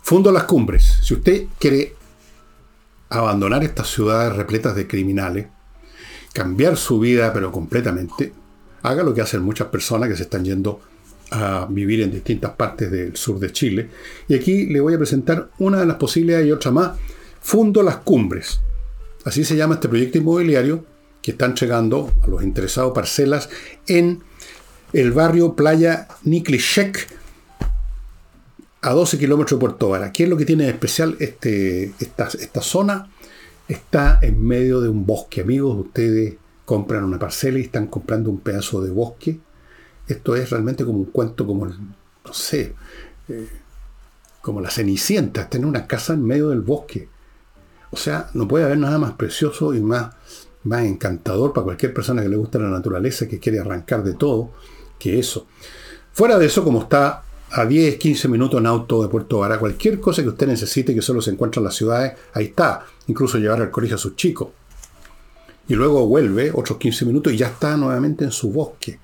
Fundo Las Cumbres. Si usted quiere abandonar estas ciudades repletas de criminales, cambiar su vida, pero completamente, haga lo que hacen muchas personas que se están yendo a vivir en distintas partes del sur de Chile. Y aquí le voy a presentar una de las posibilidades y otra más. Fundo Las Cumbres. Así se llama este proyecto inmobiliario que está entregando a los interesados parcelas en el barrio Playa Niklishek, a 12 kilómetros de Puerto Vara. ¿Qué es lo que tiene de especial este, esta, esta zona? Está en medio de un bosque, amigos. Ustedes compran una parcela y están comprando un pedazo de bosque. Esto es realmente como un cuento, como, no sé, eh, como la Cenicienta, está en una casa en medio del bosque. O sea, no puede haber nada más precioso y más, más encantador para cualquier persona que le gusta la naturaleza, que quiere arrancar de todo que eso. Fuera de eso, como está a 10, 15 minutos en auto de Puerto Vara, cualquier cosa que usted necesite que solo se encuentra en las ciudades, ahí está. Incluso llevar al colegio a sus chicos. Y luego vuelve otros 15 minutos y ya está nuevamente en su bosque.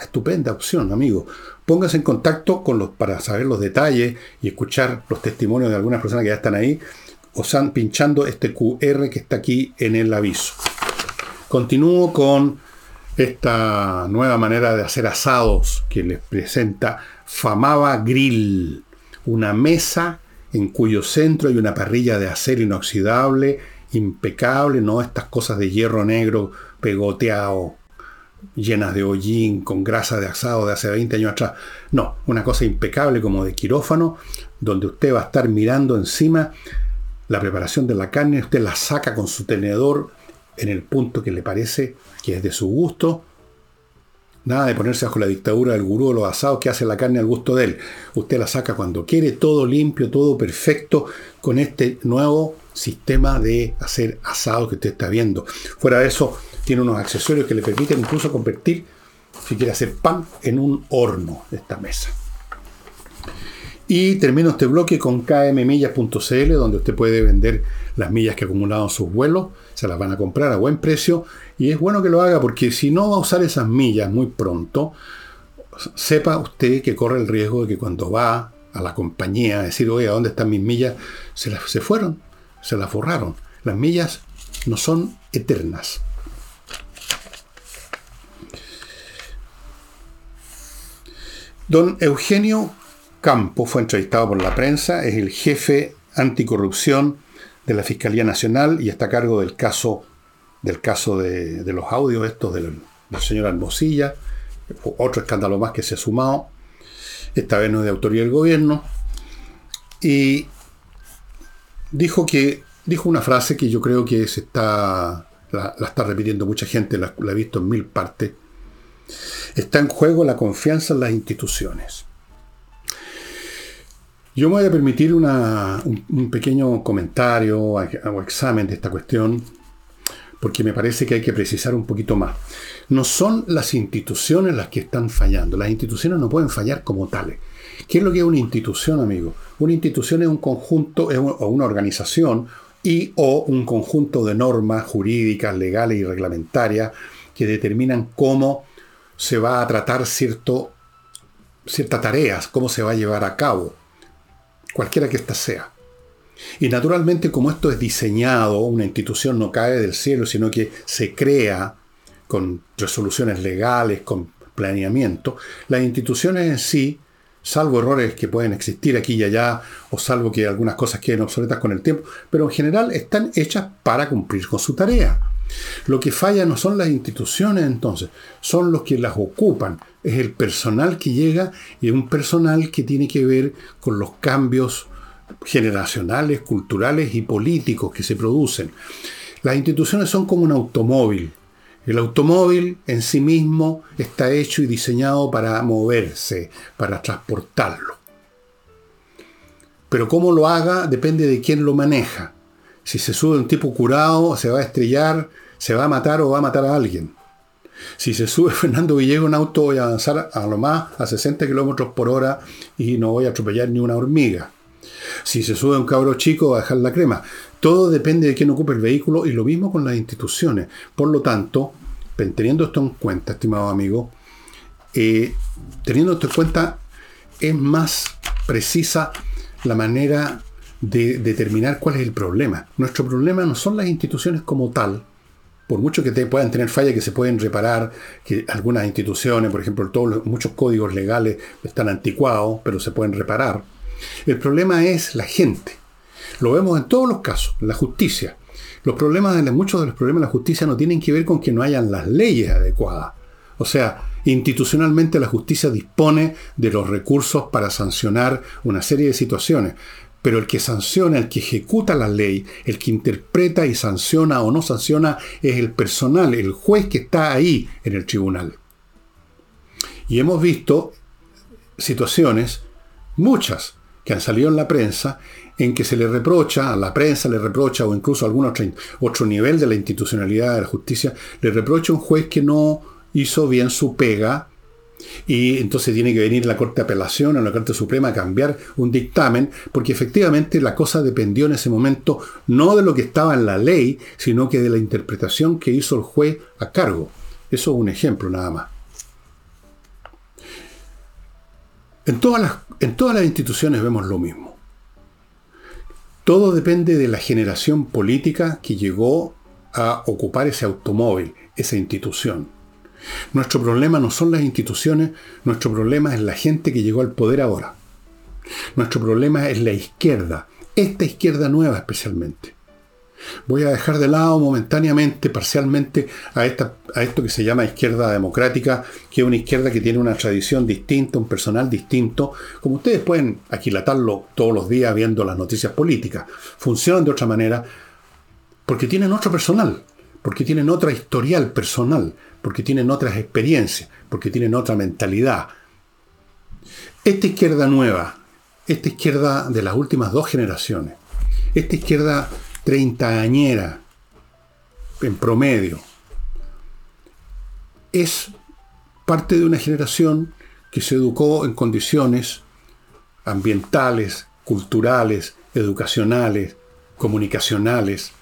Estupenda opción, amigo. Póngase en contacto con los para saber los detalles y escuchar los testimonios de algunas personas que ya están ahí. O están pinchando este QR que está aquí en el aviso. Continúo con esta nueva manera de hacer asados que les presenta Famaba Grill, una mesa en cuyo centro hay una parrilla de acero inoxidable, impecable, no estas cosas de hierro negro pegoteado, llenas de hollín, con grasa de asado de hace 20 años atrás. No, una cosa impecable como de quirófano, donde usted va a estar mirando encima la preparación de la carne, usted la saca con su tenedor en el punto que le parece que es de su gusto. Nada de ponerse bajo la dictadura del gurú o los asados que hace la carne al gusto de él. Usted la saca cuando quiere, todo limpio, todo perfecto, con este nuevo sistema de hacer asados que usted está viendo. Fuera de eso, tiene unos accesorios que le permiten incluso convertir, si quiere hacer pan, en un horno esta mesa. Y termino este bloque con kmmillas.cl, donde usted puede vender las millas que ha acumulado en sus vuelos, se las van a comprar a buen precio y es bueno que lo haga porque si no va a usar esas millas muy pronto, sepa usted que corre el riesgo de que cuando va a la compañía a decir, oye, ¿dónde están mis millas? Se, las, se fueron, se las forraron. Las millas no son eternas. Don Eugenio Campo fue entrevistado por la prensa, es el jefe anticorrupción de la Fiscalía Nacional y está a cargo del caso, del caso de, los audios estos del, del señor Almosilla, otro escándalo más que se ha sumado, esta vez no es de autoría del gobierno, y dijo que dijo una frase que yo creo que se está la, está repitiendo mucha gente, la, la, he visto en mil partes. Está en juego la confianza en las instituciones. Yo me voy a permitir un, pequeño comentario o examen de esta cuestión, porque me parece que hay que precisar un poquito más. No son las instituciones las que están fallando. Las instituciones no pueden fallar como tales. ¿Qué es lo que es una institución, amigo? Una institución es un conjunto o una organización y o un conjunto de normas jurídicas, legales y reglamentarias que determinan cómo se va a tratar cierto, ciertas tareas, cómo se va a llevar a cabo, cualquiera que ésta sea. Y naturalmente como esto es diseñado, una institución no cae del cielo, sino que se crea con resoluciones legales, con planeamiento, las instituciones en sí salvo errores que pueden existir aquí y allá, o salvo que algunas cosas queden obsoletas con el tiempo, pero en general están hechas para cumplir con su tarea. Lo que falla no son las instituciones entonces, son los que las ocupan, es el personal que llega y un personal que tiene que ver con los cambios generacionales, culturales y políticos que se producen. Las instituciones son como un automóvil, el automóvil en sí mismo está hecho y diseñado para moverse, para transportarlo. Pero cómo lo haga depende de quién lo maneja. Si se sube un tipo curado, se va a estrellar, se va a matar o va a matar a alguien. Si se sube Fernando Villegas un auto, voy a avanzar a lo más a 60 kilómetros por hora y no voy a atropellar ni una hormiga. Si se sube un cabro chico, va a dejar la crema. Todo depende de quién ocupe el vehículo y lo mismo con las instituciones. Por lo tanto, teniendo esto en cuenta, estimado amigo, eh, teniendo esto en cuenta, es más precisa la manera de determinar cuál es el problema. Nuestro problema no son las instituciones como tal, por mucho que puedan tener fallas que se pueden reparar, que algunas instituciones, por ejemplo, todos muchos códigos legales están anticuados, pero se pueden reparar. El problema es la gente. Lo vemos en todos los casos, la justicia. Los problemas, de muchos de los problemas de la justicia no tienen que ver con que no hayan las leyes adecuadas. O sea, institucionalmente la justicia dispone de los recursos para sancionar una serie de situaciones. Pero el que sanciona, el que ejecuta la ley, el que interpreta y sanciona o no sanciona es el personal, el juez que está ahí en el tribunal. Y hemos visto situaciones, muchas, que han salido en la prensa, en que se le reprocha, a la prensa le reprocha, o incluso a algún otro, nivel de la institucionalidad de la justicia, le reprocha a un juez que no hizo bien su pega, y entonces tiene que venir la Corte de Apelación o la Corte Suprema a cambiar un dictamen, porque efectivamente la cosa dependió en ese momento no de lo que estaba en la ley, sino que de la interpretación que hizo el juez a cargo. Eso es un ejemplo nada más. En todas las, en todas las instituciones vemos lo mismo. Todo depende de la generación política que llegó a ocupar ese automóvil, esa institución. Nuestro problema no son las instituciones, nuestro problema es la gente que llegó al poder ahora. Nuestro problema es la izquierda, esta izquierda nueva especialmente. Voy a dejar de lado momentáneamente, parcialmente, a, esta, a esto que se llama izquierda democrática, que es una izquierda que tiene una tradición distinta, un personal distinto, como ustedes pueden aquilatarlo todos los días viendo las noticias políticas. Funcionan de otra manera porque tienen otro personal, porque tienen otra historial personal, porque tienen otras experiencias, porque tienen otra mentalidad. Esta izquierda nueva, esta izquierda de las últimas dos generaciones, esta izquierda treintañera en promedio. Es parte de una generación que se educó en condiciones ambientales, culturales, educacionales, comunicacionales,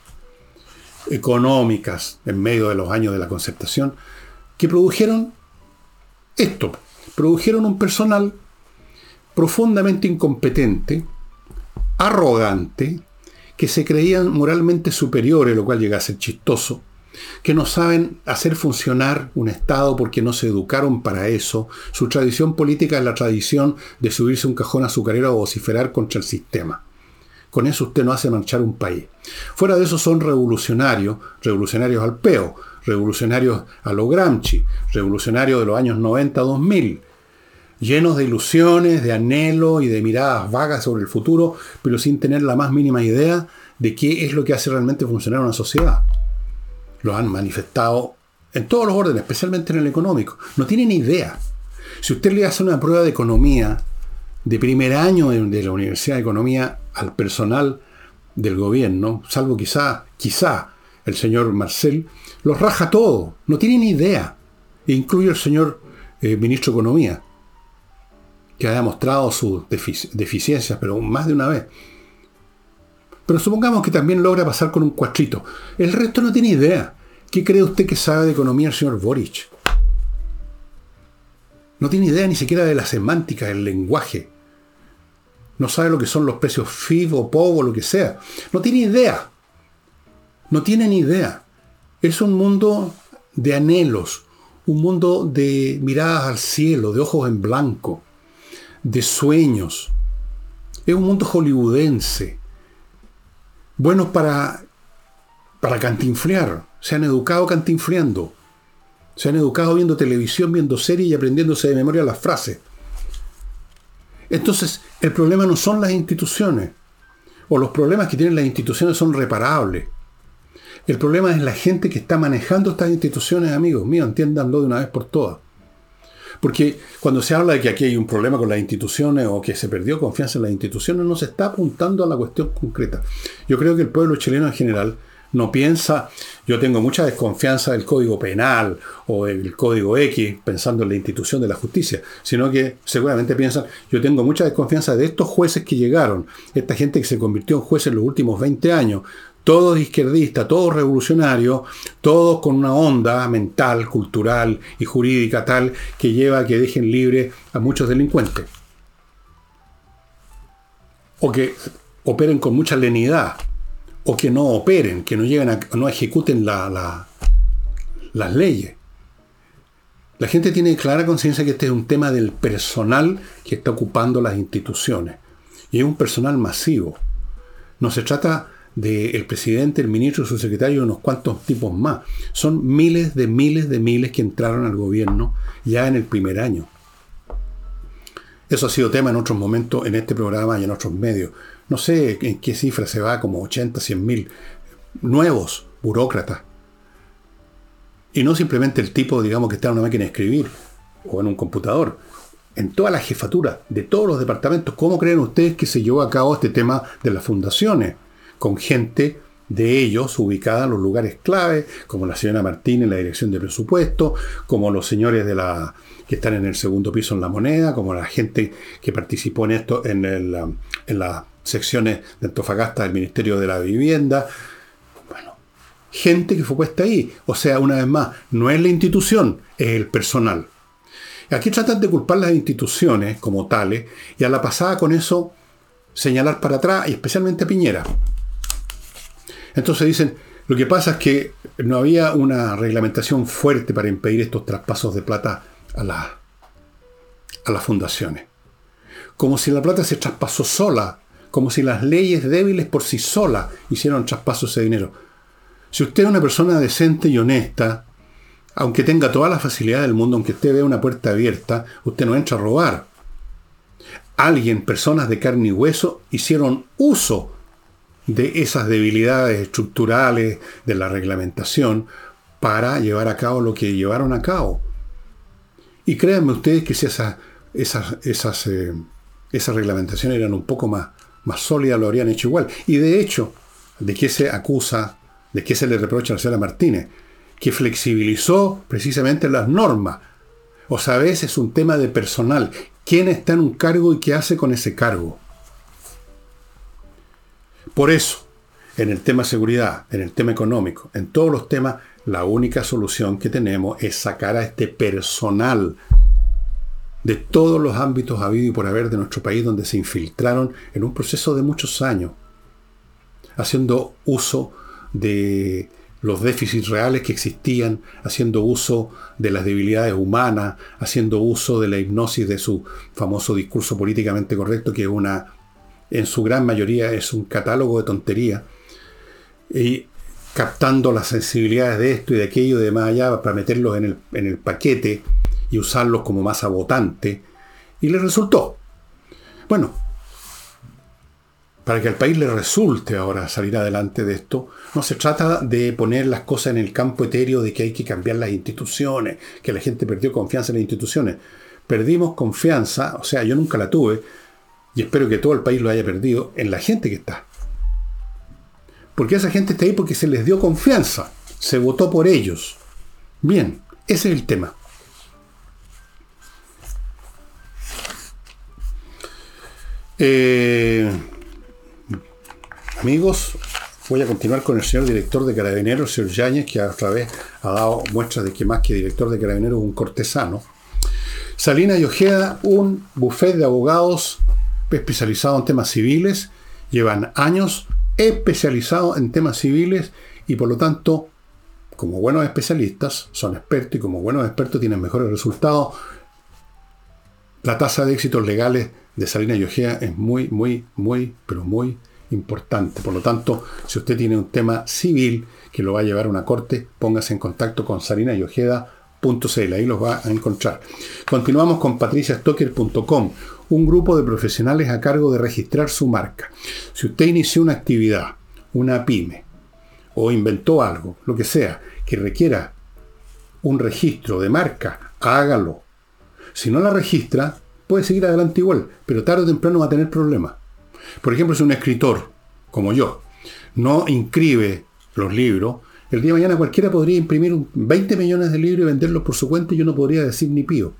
económicas en medio de los años de la concertación, que produjeron esto, produjeron un personal profundamente incompetente, arrogante, que se creían moralmente superiores, lo cual llega a ser chistoso, que no saben hacer funcionar un Estado porque no se educaron para eso. Su tradición política es la tradición de subirse un cajón azucarero o vociferar contra el sistema. Con eso usted no hace marchar un país. Fuera de eso son revolucionarios, revolucionarios al peo, revolucionarios a lo Gramsci, revolucionarios de los años 90-2000, llenos de ilusiones, de anhelo y de miradas vagas sobre el futuro, pero sin tener la más mínima idea de qué es lo que hace realmente funcionar una sociedad. Lo han manifestado en todos los órdenes, especialmente en el económico. No tienen idea. Si usted le hace una prueba de economía de primer año de, la Universidad de Economía al personal del gobierno, salvo quizá, quizá el señor Marcel, los raja todo, no tiene ni idea. Incluye el señor eh, ministro de Economía, que ha demostrado sus deficiencias, pero más de una vez. Pero supongamos que también logra pasar con un cuatrito. El resto no tiene idea. ¿Qué cree usted que sabe de economía el señor Boric? No tiene idea ni siquiera de la semántica, del lenguaje. No sabe lo que son los precios FIB o POV o lo que sea. No tiene idea. No tiene ni idea. Es un mundo de anhelos, un mundo de miradas al cielo, de ojos en blanco, de sueños. Es un mundo hollywoodense. Buenos para, para. Se han educado cantinfleando. Se han educado viendo televisión, viendo series y aprendiéndose de memoria las frases. Entonces, el problema no son las instituciones, o los problemas que tienen las instituciones son reparables. El problema es la gente que está manejando estas instituciones, amigos míos, entiéndanlo de una vez por todas. Porque cuando se habla de que aquí hay un problema con las instituciones o que se perdió confianza en las instituciones, no se está apuntando a la cuestión concreta. Yo creo que el pueblo chileno en general no piensa, yo tengo mucha desconfianza del código penal o del código X, pensando en la institución de la justicia, sino que seguramente piensan, yo tengo mucha desconfianza de estos jueces que llegaron, esta gente que se convirtió en jueces en los últimos 20 años, todos izquierdistas, todos revolucionarios, todos con una onda mental, cultural y jurídica tal que lleva a que dejen libre a muchos delincuentes. O que operen con mucha lenidad o que no operen, que no lleguen a, no ejecuten las leyes. La gente tiene clara conciencia que este es un tema del personal que está ocupando las instituciones. Y es un personal masivo. No se trata del presidente, el ministro, su secretario y unos cuantos tipos más. Son miles de miles de miles que entraron al gobierno ya en el primer año. Eso ha sido tema en otros momentos en este programa y en otros medios no sé en qué cifra se va, como 80, 100 mil nuevos burócratas. Y no simplemente el tipo, digamos, que está en una máquina de escribir o en un computador. En toda la jefatura de todos los departamentos, ¿cómo creen ustedes que se llevó a cabo este tema de las fundaciones? Con gente de ellos ubicada en los lugares clave, como la señora Martín en la dirección de presupuesto, como los señores de la, que están en el segundo piso en la moneda, como la gente que participó en esto en, el, en la secciones de Antofagasta del Ministerio de la Vivienda. Bueno, gente que fue puesta ahí. O sea, una vez más, no es la institución, es el personal. Aquí tratan de culpar las instituciones como tales y a la pasada con eso señalar para atrás y especialmente a Piñera. Entonces dicen, lo que pasa es que no había una reglamentación fuerte para impedir estos traspasos de plata a, a las fundaciones. Como si la plata se traspasó sola como si las leyes débiles por sí solas hicieron traspaso ese dinero. Si usted es una persona decente y honesta, aunque tenga toda la facilidad del mundo, aunque usted vea una puerta abierta, usted no entra a robar. Alguien, personas de carne y hueso, hicieron uso de esas debilidades estructurales de la reglamentación para llevar a cabo lo que llevaron a cabo. Y créanme ustedes que si esas, esas, esas, eh, esas reglamentaciones eran un poco más más sólida lo habrían hecho igual. Y de hecho, ¿de qué se acusa, de qué se le reprocha a Marcela Martínez? Que flexibilizó precisamente las normas. O sea, a veces es un tema de personal. ¿Quién está en un cargo y qué hace con ese cargo? Por eso, en el tema seguridad, en el tema económico, en todos los temas, la única solución que tenemos es sacar a este personal de todos los ámbitos habido y por haber de nuestro país donde se infiltraron en un proceso de muchos años, haciendo uso de los déficits reales que existían, haciendo uso de las debilidades humanas, haciendo uso de la hipnosis de su famoso discurso políticamente correcto, que es una, en su gran mayoría es un catálogo de tonterías, y captando las sensibilidades de esto y de aquello de más allá para meterlos en el, en el paquete y usarlos como masa votante, y le resultó. Bueno, para que al país le resulte ahora salir adelante de esto, no se trata de poner las cosas en el campo etéreo de que hay que cambiar las instituciones, que la gente perdió confianza en las instituciones. Perdimos confianza, o sea, yo nunca la tuve, y espero que todo el país lo haya perdido, en la gente que está. Porque esa gente está ahí porque se les dio confianza, se votó por ellos. Bien, ese es el tema. Eh, Amigos, voy a continuar con el señor director de Carabineros, señor Yáñez, que otra vez ha dado muestras de que más que director de Carabineros es un cortesano. Salina y Ojeda, un buffet de abogados especializado en temas civiles, llevan años especializados en temas civiles y por lo tanto, como buenos especialistas, son expertos y como buenos expertos tienen mejores resultados. La tasa de éxitos legales de Salina y Ojeda es muy, muy, muy, pero muy importante. Por lo tanto, si usted tiene un tema civil que lo va a llevar a una corte, póngase en contacto con Sarina y Ahí los va a encontrar. Continuamos con patriciastocker.com, un grupo de profesionales a cargo de registrar su marca. Si usted inició una actividad, una pyme, o inventó algo, lo que sea, que requiera un registro de marca, hágalo. Si no la registra, puede seguir adelante igual, pero tarde o temprano va a tener problemas. Por ejemplo, si un escritor, como yo, no inscribe los libros, el día de mañana cualquiera podría imprimir 20 millones de libros y venderlos por su cuenta y yo no podría decir ni pío.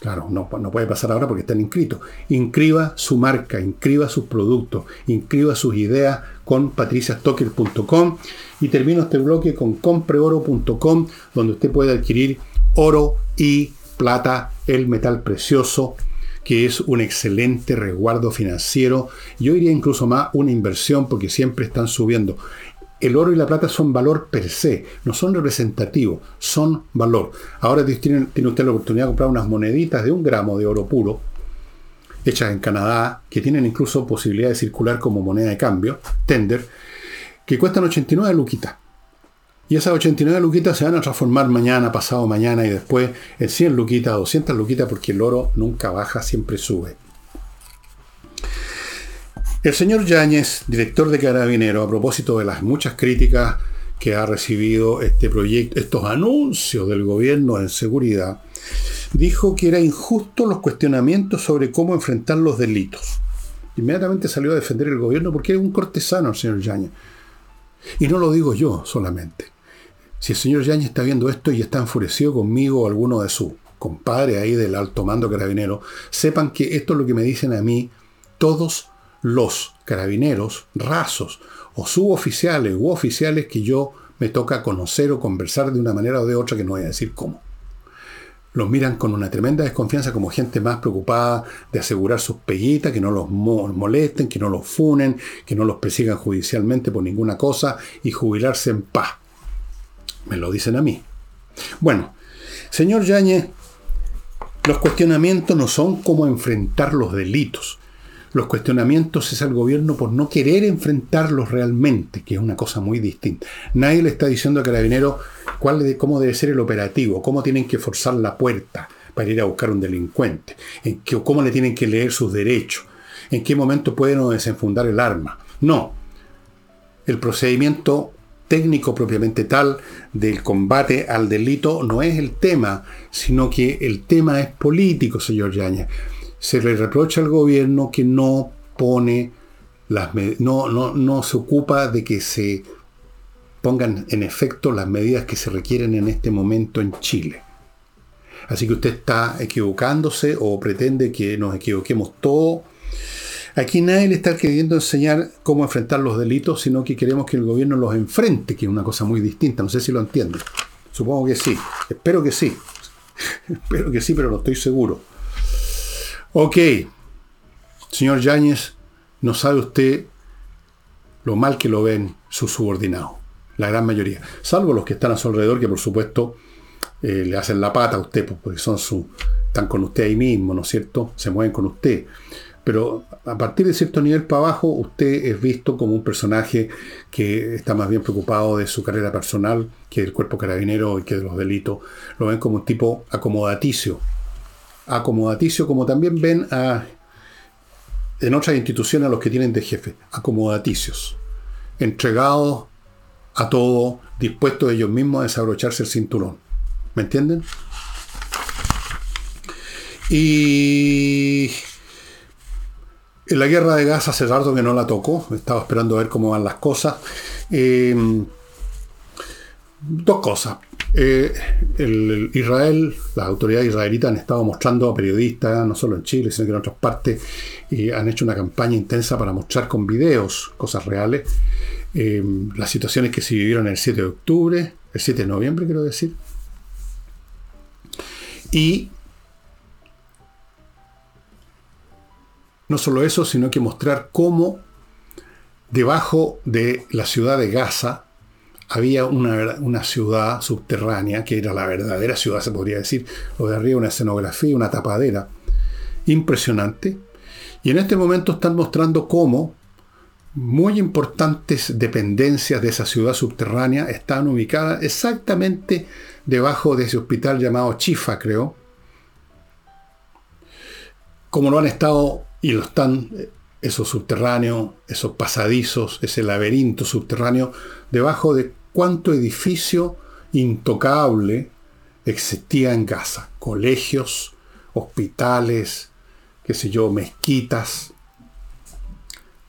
Claro, no, no, puede pasar ahora porque están inscritos. Inscriba su marca, inscriba sus productos, inscriba sus ideas con patriciastocker.com y termino este bloque con compreoro.com donde usted puede adquirir oro y plata, el metal precioso, que es un excelente resguardo financiero. Yo diría incluso más una inversión porque siempre están subiendo. El oro y la plata son valor per se, no son representativos, son valor. Ahora tiene, usted la oportunidad de comprar unas moneditas de un gramo de oro puro, hechas en Canadá, que tienen incluso posibilidad de circular como moneda de cambio, tender, que cuestan 89 luquitas. Y esas 89 luquitas se van a transformar mañana, pasado mañana y después en 100 luquitas, 200 luquitas, porque el oro nunca baja, siempre sube. El señor Yáñez, director de Carabinero, a propósito de las muchas críticas que ha recibido este proyecto, estos anuncios del gobierno en seguridad, dijo que era injusto los cuestionamientos sobre cómo enfrentar los delitos. Inmediatamente salió a defender el gobierno porque es un cortesano el señor Yáñez. Y no lo digo yo solamente. Si el señor Yañez está viendo esto y está enfurecido conmigo o alguno de sus compadres ahí del alto mando carabinero, sepan que esto es lo que me dicen a mí todos los carabineros rasos o suboficiales u oficiales que yo me toca conocer o conversar de una manera o de otra que no voy a decir cómo. Los miran con una tremenda desconfianza como gente más preocupada de asegurar sus pellitas, que no los molesten, que no los funen, que no los persigan judicialmente por ninguna cosa y jubilarse en paz. Me lo dicen a mí. Bueno, señor Yañez, los cuestionamientos no son cómo enfrentar los delitos. Los cuestionamientos es al gobierno por no querer enfrentarlos realmente, que es una cosa muy distinta. Nadie le está diciendo a Carabinero cuál, cómo debe ser el operativo, cómo tienen que forzar la puerta para ir a buscar un delincuente, en cómo le tienen que leer sus derechos, en qué momento pueden desenfundar el arma. No. El procedimiento técnico propiamente tal del combate al delito no es el tema, sino que el tema es político, señor Yañez. Se le reprocha al gobierno que no pone las no, no, no se ocupa de que se pongan en efecto las medidas que se requieren en este momento en Chile. Así que usted está equivocándose o pretende que nos equivoquemos todos Aquí nadie le está queriendo enseñar cómo enfrentar los delitos, sino que queremos que el gobierno los enfrente, que es una cosa muy distinta. No sé si lo entienden. Supongo que sí. Espero que sí. Espero que sí, pero no estoy seguro. Ok. Señor Yáñez, no sabe usted lo mal que lo ven sus subordinados. la gran mayoría. Salvo los que están a su alrededor, que por supuesto eh, le hacen la pata a usted, pues, porque son su, están con usted ahí mismo, ¿no es cierto? Se mueven con usted. Pero a partir de cierto nivel para abajo, usted es visto como un personaje que está más bien preocupado de su carrera personal que del cuerpo carabinero y que de los delitos. Lo ven como un tipo acomodaticio. Acomodaticio, como también ven a, en otras instituciones a los que tienen de jefe, acomodaticios. Entregados a todo, dispuestos ellos mismos a desabrocharse el cinturón. ¿Me entienden? Y en la guerra de Gaza hace rato que no la tocó, estaba esperando a ver cómo van las cosas. Eh, dos cosas. Eh, el, Israel, las autoridades israelitas han estado mostrando a periodistas, no solo en Chile, sino que en otras partes, y han hecho una campaña intensa para mostrar con videos cosas reales eh, las situaciones que se vivieron el 7 de octubre, el 7 de noviembre, quiero decir. Y no solo eso, sino que mostrar cómo debajo de la ciudad de Gaza había una, ciudad subterránea, que era la verdadera ciudad, se podría decir, lo de arriba una escenografía, una tapadera, impresionante. Y en este momento están mostrando cómo muy importantes dependencias de esa ciudad subterránea están ubicadas exactamente debajo de ese hospital llamado Chifa, creo. Como lo han estado y lo están esos subterráneos, esos pasadizos, ese laberinto subterráneo, debajo de cuánto edificio intocable existía en Gaza. Colegios, hospitales, qué sé yo, mezquitas,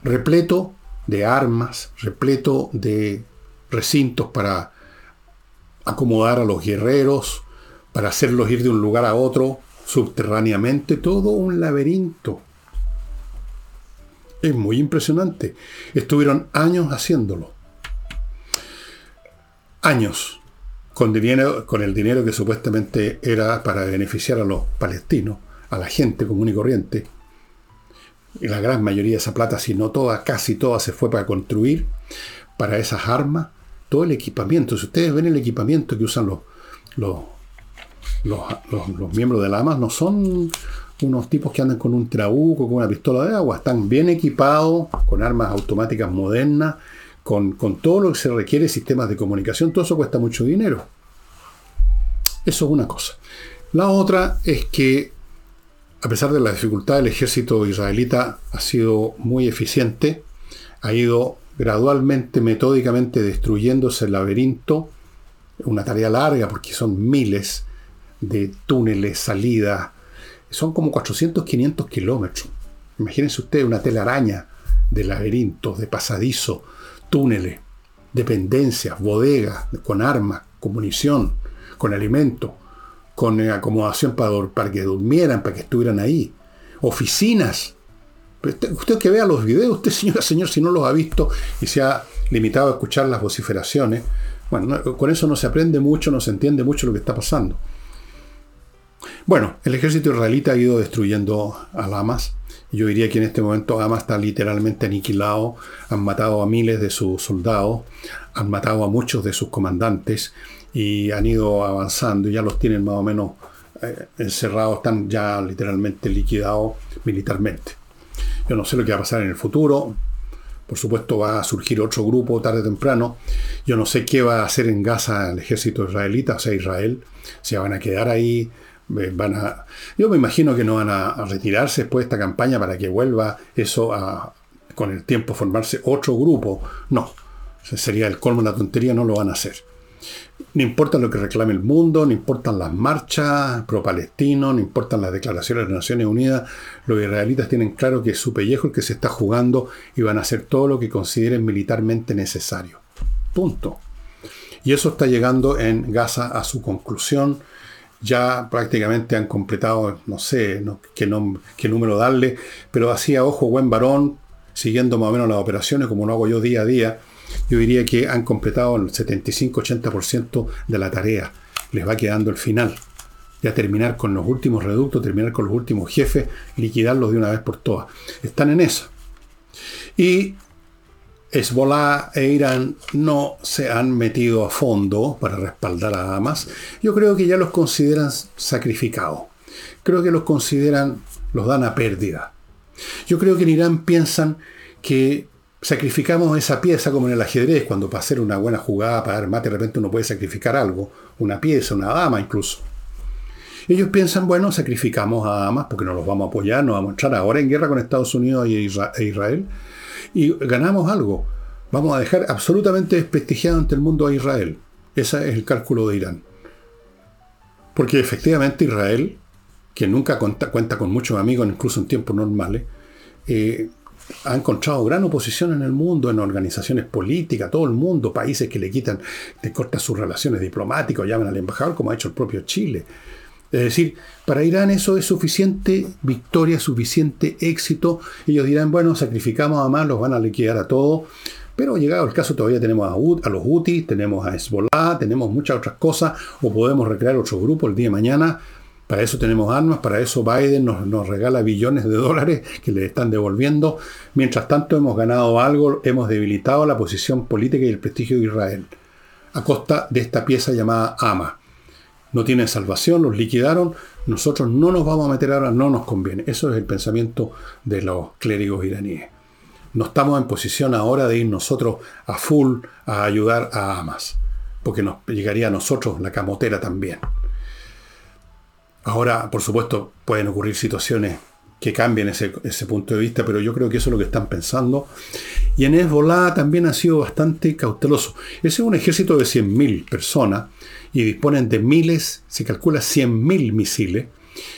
repleto de armas, repleto de recintos para acomodar a los guerreros, para hacerlos ir de un lugar a otro subterráneamente, todo un laberinto. Es muy impresionante. Estuvieron años haciéndolo. Años. Con, dinero, con el dinero que supuestamente era para beneficiar a los palestinos, a la gente común y corriente. Y la gran mayoría de esa plata, si no toda, casi toda, se fue para construir, para esas armas, todo el equipamiento. Si ustedes ven el equipamiento que usan los, los, los miembros de la AMAS, no son unos tipos que andan con un trabuco, con una pistola de agua, están bien equipados, con armas automáticas modernas, con, con todo lo que se requiere, sistemas de comunicación, todo eso cuesta mucho dinero. Eso es una cosa. La otra es que, a pesar de la dificultad, el ejército israelita ha sido muy eficiente, ha ido gradualmente, metódicamente destruyéndose el laberinto, una tarea larga porque son miles de túneles, salidas, son como 400, 500 kilómetros. Imagínense ustedes una telaraña de laberintos, de pasadizos, túneles, dependencias, bodegas, con armas, con munición, con alimentos, con eh, acomodación para, para que durmieran, para que estuvieran ahí. Oficinas. Usted, que vea los videos, usted señora, señor, si no los ha visto y se ha limitado a escuchar las vociferaciones, bueno, con eso no se aprende mucho, no se entiende mucho lo que está pasando. Bueno, el ejército israelita ha ido destruyendo a Hamas. Yo diría que en este momento Hamas está literalmente aniquilado. Han matado a miles de sus soldados, han matado a muchos de sus comandantes y han ido avanzando. Ya los tienen más o menos eh, encerrados, están ya literalmente liquidados militarmente. Yo no sé lo que va a pasar en el futuro. Por supuesto va a surgir otro grupo tarde o temprano. Yo no sé qué va a hacer en Gaza el ejército israelita, o sea, Israel. Si van a quedar ahí van a, yo me imagino que no van a, retirarse después de esta campaña para que vuelva eso a, con el tiempo, formarse otro grupo. No, sería el colmo de la tontería, no lo van a hacer. No importa lo que reclame el mundo, no importan las marchas pro-palestinos, no importan las declaraciones de las Naciones Unidas, los israelitas tienen claro que es su pellejo el que se está jugando y van a hacer todo lo que consideren militarmente necesario. Punto. Y eso está llegando en Gaza a su conclusión ya prácticamente han completado, no sé qué, número darle, pero así a ojo buen varón, siguiendo más o menos las operaciones como lo hago yo día a día, yo diría que han completado el 75-80% de la tarea. Les va quedando el final. Ya terminar con los últimos reductos, terminar con los últimos jefes, liquidarlos de una vez por todas. Están en eso. Y Hezbollah e Irán no se han metido a fondo para respaldar a Hamas, yo creo que ya los consideran sacrificados. Creo que los consideran, los dan a pérdida. Yo creo que en Irán piensan que sacrificamos esa pieza como en el ajedrez, cuando para hacer una buena jugada, para dar mate, de repente uno puede sacrificar algo, una pieza, una dama incluso. Ellos piensan, bueno, sacrificamos a Hamas porque nos los vamos a apoyar, nos vamos a entrar ahora en guerra con Estados Unidos e Israel y ganamos algo. Vamos a dejar absolutamente desprestigiado ante el mundo a Israel. Ese es el cálculo de Irán. Porque efectivamente Israel, que nunca cuenta, con muchos amigos, incluso en tiempos normales, eh, ha encontrado gran oposición en el mundo, en organizaciones políticas, todo el mundo, países que le quitan, le cortan sus relaciones diplomáticas, llaman al embajador, como ha hecho el propio Chile. Es decir, para Irán eso es suficiente victoria, suficiente éxito. Ellos dirán, bueno, sacrificamos a más, los van a liquidar a todos. Pero llegado el caso todavía tenemos a, los Houthis, tenemos a Hezbollah, tenemos muchas otras cosas, o podemos recrear otro grupo el día de mañana. Para eso tenemos armas, para eso Biden nos, nos, regala billones de dólares que le están devolviendo. Mientras tanto hemos ganado algo, hemos debilitado la posición política y el prestigio de Israel a costa de esta pieza llamada AMA no tienen salvación, los liquidaron, nosotros no nos vamos a meter ahora, no nos conviene. Eso es el pensamiento de los clérigos iraníes. No estamos en posición ahora de ir nosotros a full a ayudar a Hamas, porque nos llegaría a nosotros la camotera también. Ahora, por supuesto, pueden ocurrir situaciones que cambien ese, ese, punto de vista, pero yo creo que eso es lo que están pensando. Y en Hezbollah también ha sido bastante cauteloso. Ese es un ejército de 100.000 personas y disponen de miles, se calcula 100.000 misiles.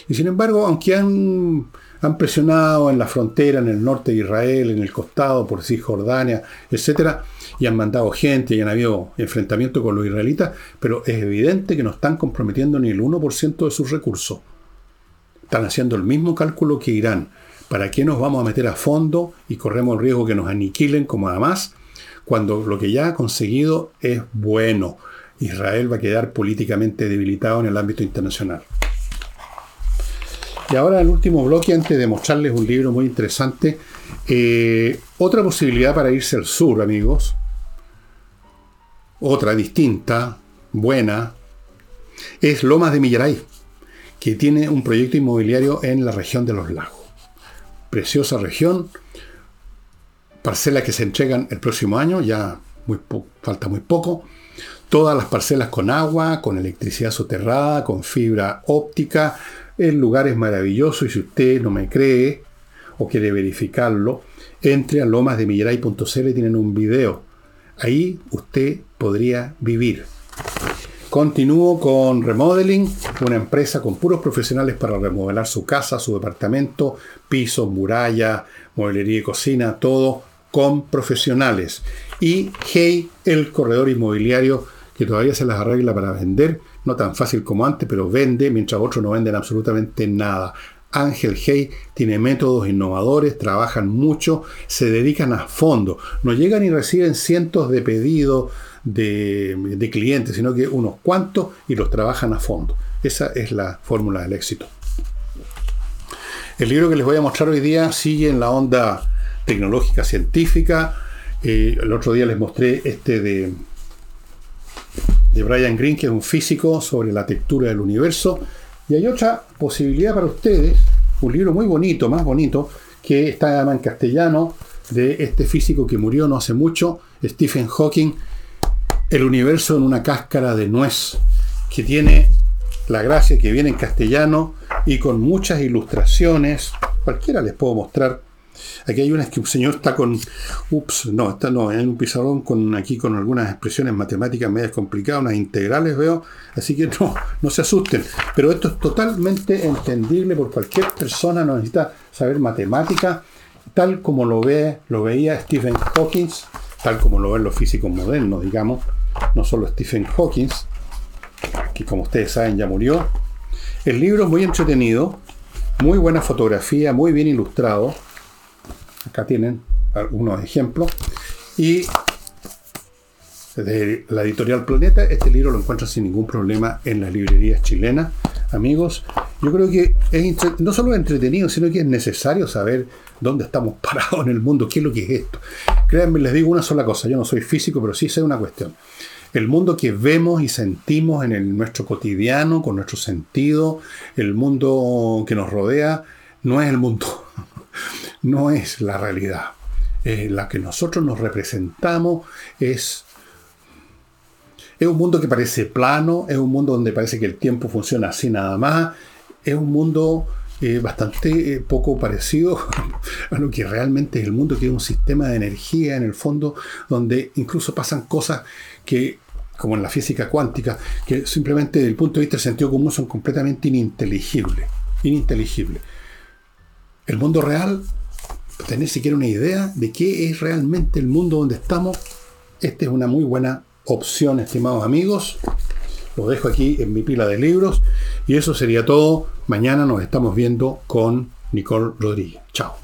Y sin embargo, aunque han, han, presionado en la frontera, en el norte de Israel, en el costado, por Cisjordania, etc., y han mandado gente y han habido enfrentamientos con los israelitas, pero es evidente que no están comprometiendo ni el 1% de sus recursos. Están haciendo el mismo cálculo que Irán. ¿Para qué nos vamos a meter a fondo y corremos el riesgo que nos aniquilen como además cuando lo que ya ha conseguido es bueno? Israel va a quedar políticamente debilitado en el ámbito internacional. Y ahora el último bloque, antes de mostrarles un libro muy interesante, eh, otra posibilidad para irse al sur, amigos, otra distinta, buena, es Lomas de Millaray, que tiene un proyecto inmobiliario en la región de los lagos. Preciosa región, parcelas que se entregan el próximo año, ya falta muy poco todas las parcelas con agua, con electricidad soterrada, con fibra óptica. El lugar es maravilloso y si usted no me cree o quiere verificarlo, entre a lomasdemillaray.cl y tienen un video. Ahí usted podría vivir. Continúo con Remodeling, una empresa con puros profesionales para remodelar su casa, su departamento, pisos, muralla, mueblería y cocina, todo con profesionales. Y Hey, el corredor inmobiliario que todavía se las arregla para vender, no tan fácil como antes, pero vende, mientras otros no venden absolutamente nada. Ángel Hey tiene métodos innovadores, trabajan mucho, se dedican a fondo. No llegan y reciben cientos de pedidos de, de clientes, sino que unos cuantos y los trabajan a fondo. Esa es la fórmula del éxito. El libro que les voy a mostrar hoy día sigue en la onda tecnológica científica. Eh, el otro día les mostré este de de Brian Greene, que es un físico sobre la textura del universo. Y hay otra posibilidad para ustedes, un libro muy bonito, más bonito, que está en castellano, de este físico que murió no hace mucho, Stephen Hawking, El universo en una cáscara de nuez, que tiene la gracia que viene en castellano y con muchas ilustraciones. Cualquiera les puedo mostrar Aquí hay una que un señor está con, ups, no, está no, en un pizarrón con aquí con algunas expresiones matemáticas medias complicadas, unas integrales veo, así que no, no se asusten. Pero esto es totalmente entendible por cualquier persona, no necesita saber matemática, tal como lo ve, lo veía Stephen Hawking, tal como lo ven los físicos modernos, digamos, no solo Stephen Hawking, que como ustedes saben ya murió. El libro es muy entretenido, muy buena fotografía, muy bien ilustrado Acá tienen algunos ejemplos. Y de la editorial Planeta, este libro lo encuentran sin ningún problema en las librerías chilenas. amigos, yo creo que es no solo entretenido, sino que es necesario saber dónde estamos parados en el mundo, qué es lo que es esto. Créanme, les digo una sola cosa, yo no soy físico, pero sí sé una cuestión. El mundo que vemos y sentimos en nuestro cotidiano, con nuestro sentido, el mundo que nos rodea, no es el mundo, no es la realidad. Eh, la que nosotros nos representamos es un mundo que parece plano, es un mundo donde parece que el tiempo funciona así nada más, es un mundo eh, bastante eh, poco parecido a lo que realmente es el mundo, que es un sistema de energía en el fondo, donde incluso pasan cosas que, como en la física cuántica, que simplemente desde el punto de vista del sentido común son completamente ininteligibles. Ininteligibles. El mundo real, tener siquiera una idea de qué es realmente el mundo donde estamos, esta es una muy buena opción, estimados amigos. Lo dejo aquí en mi pila de libros. Y eso sería todo. Mañana nos estamos viendo con Nicole Rodríguez. Chao.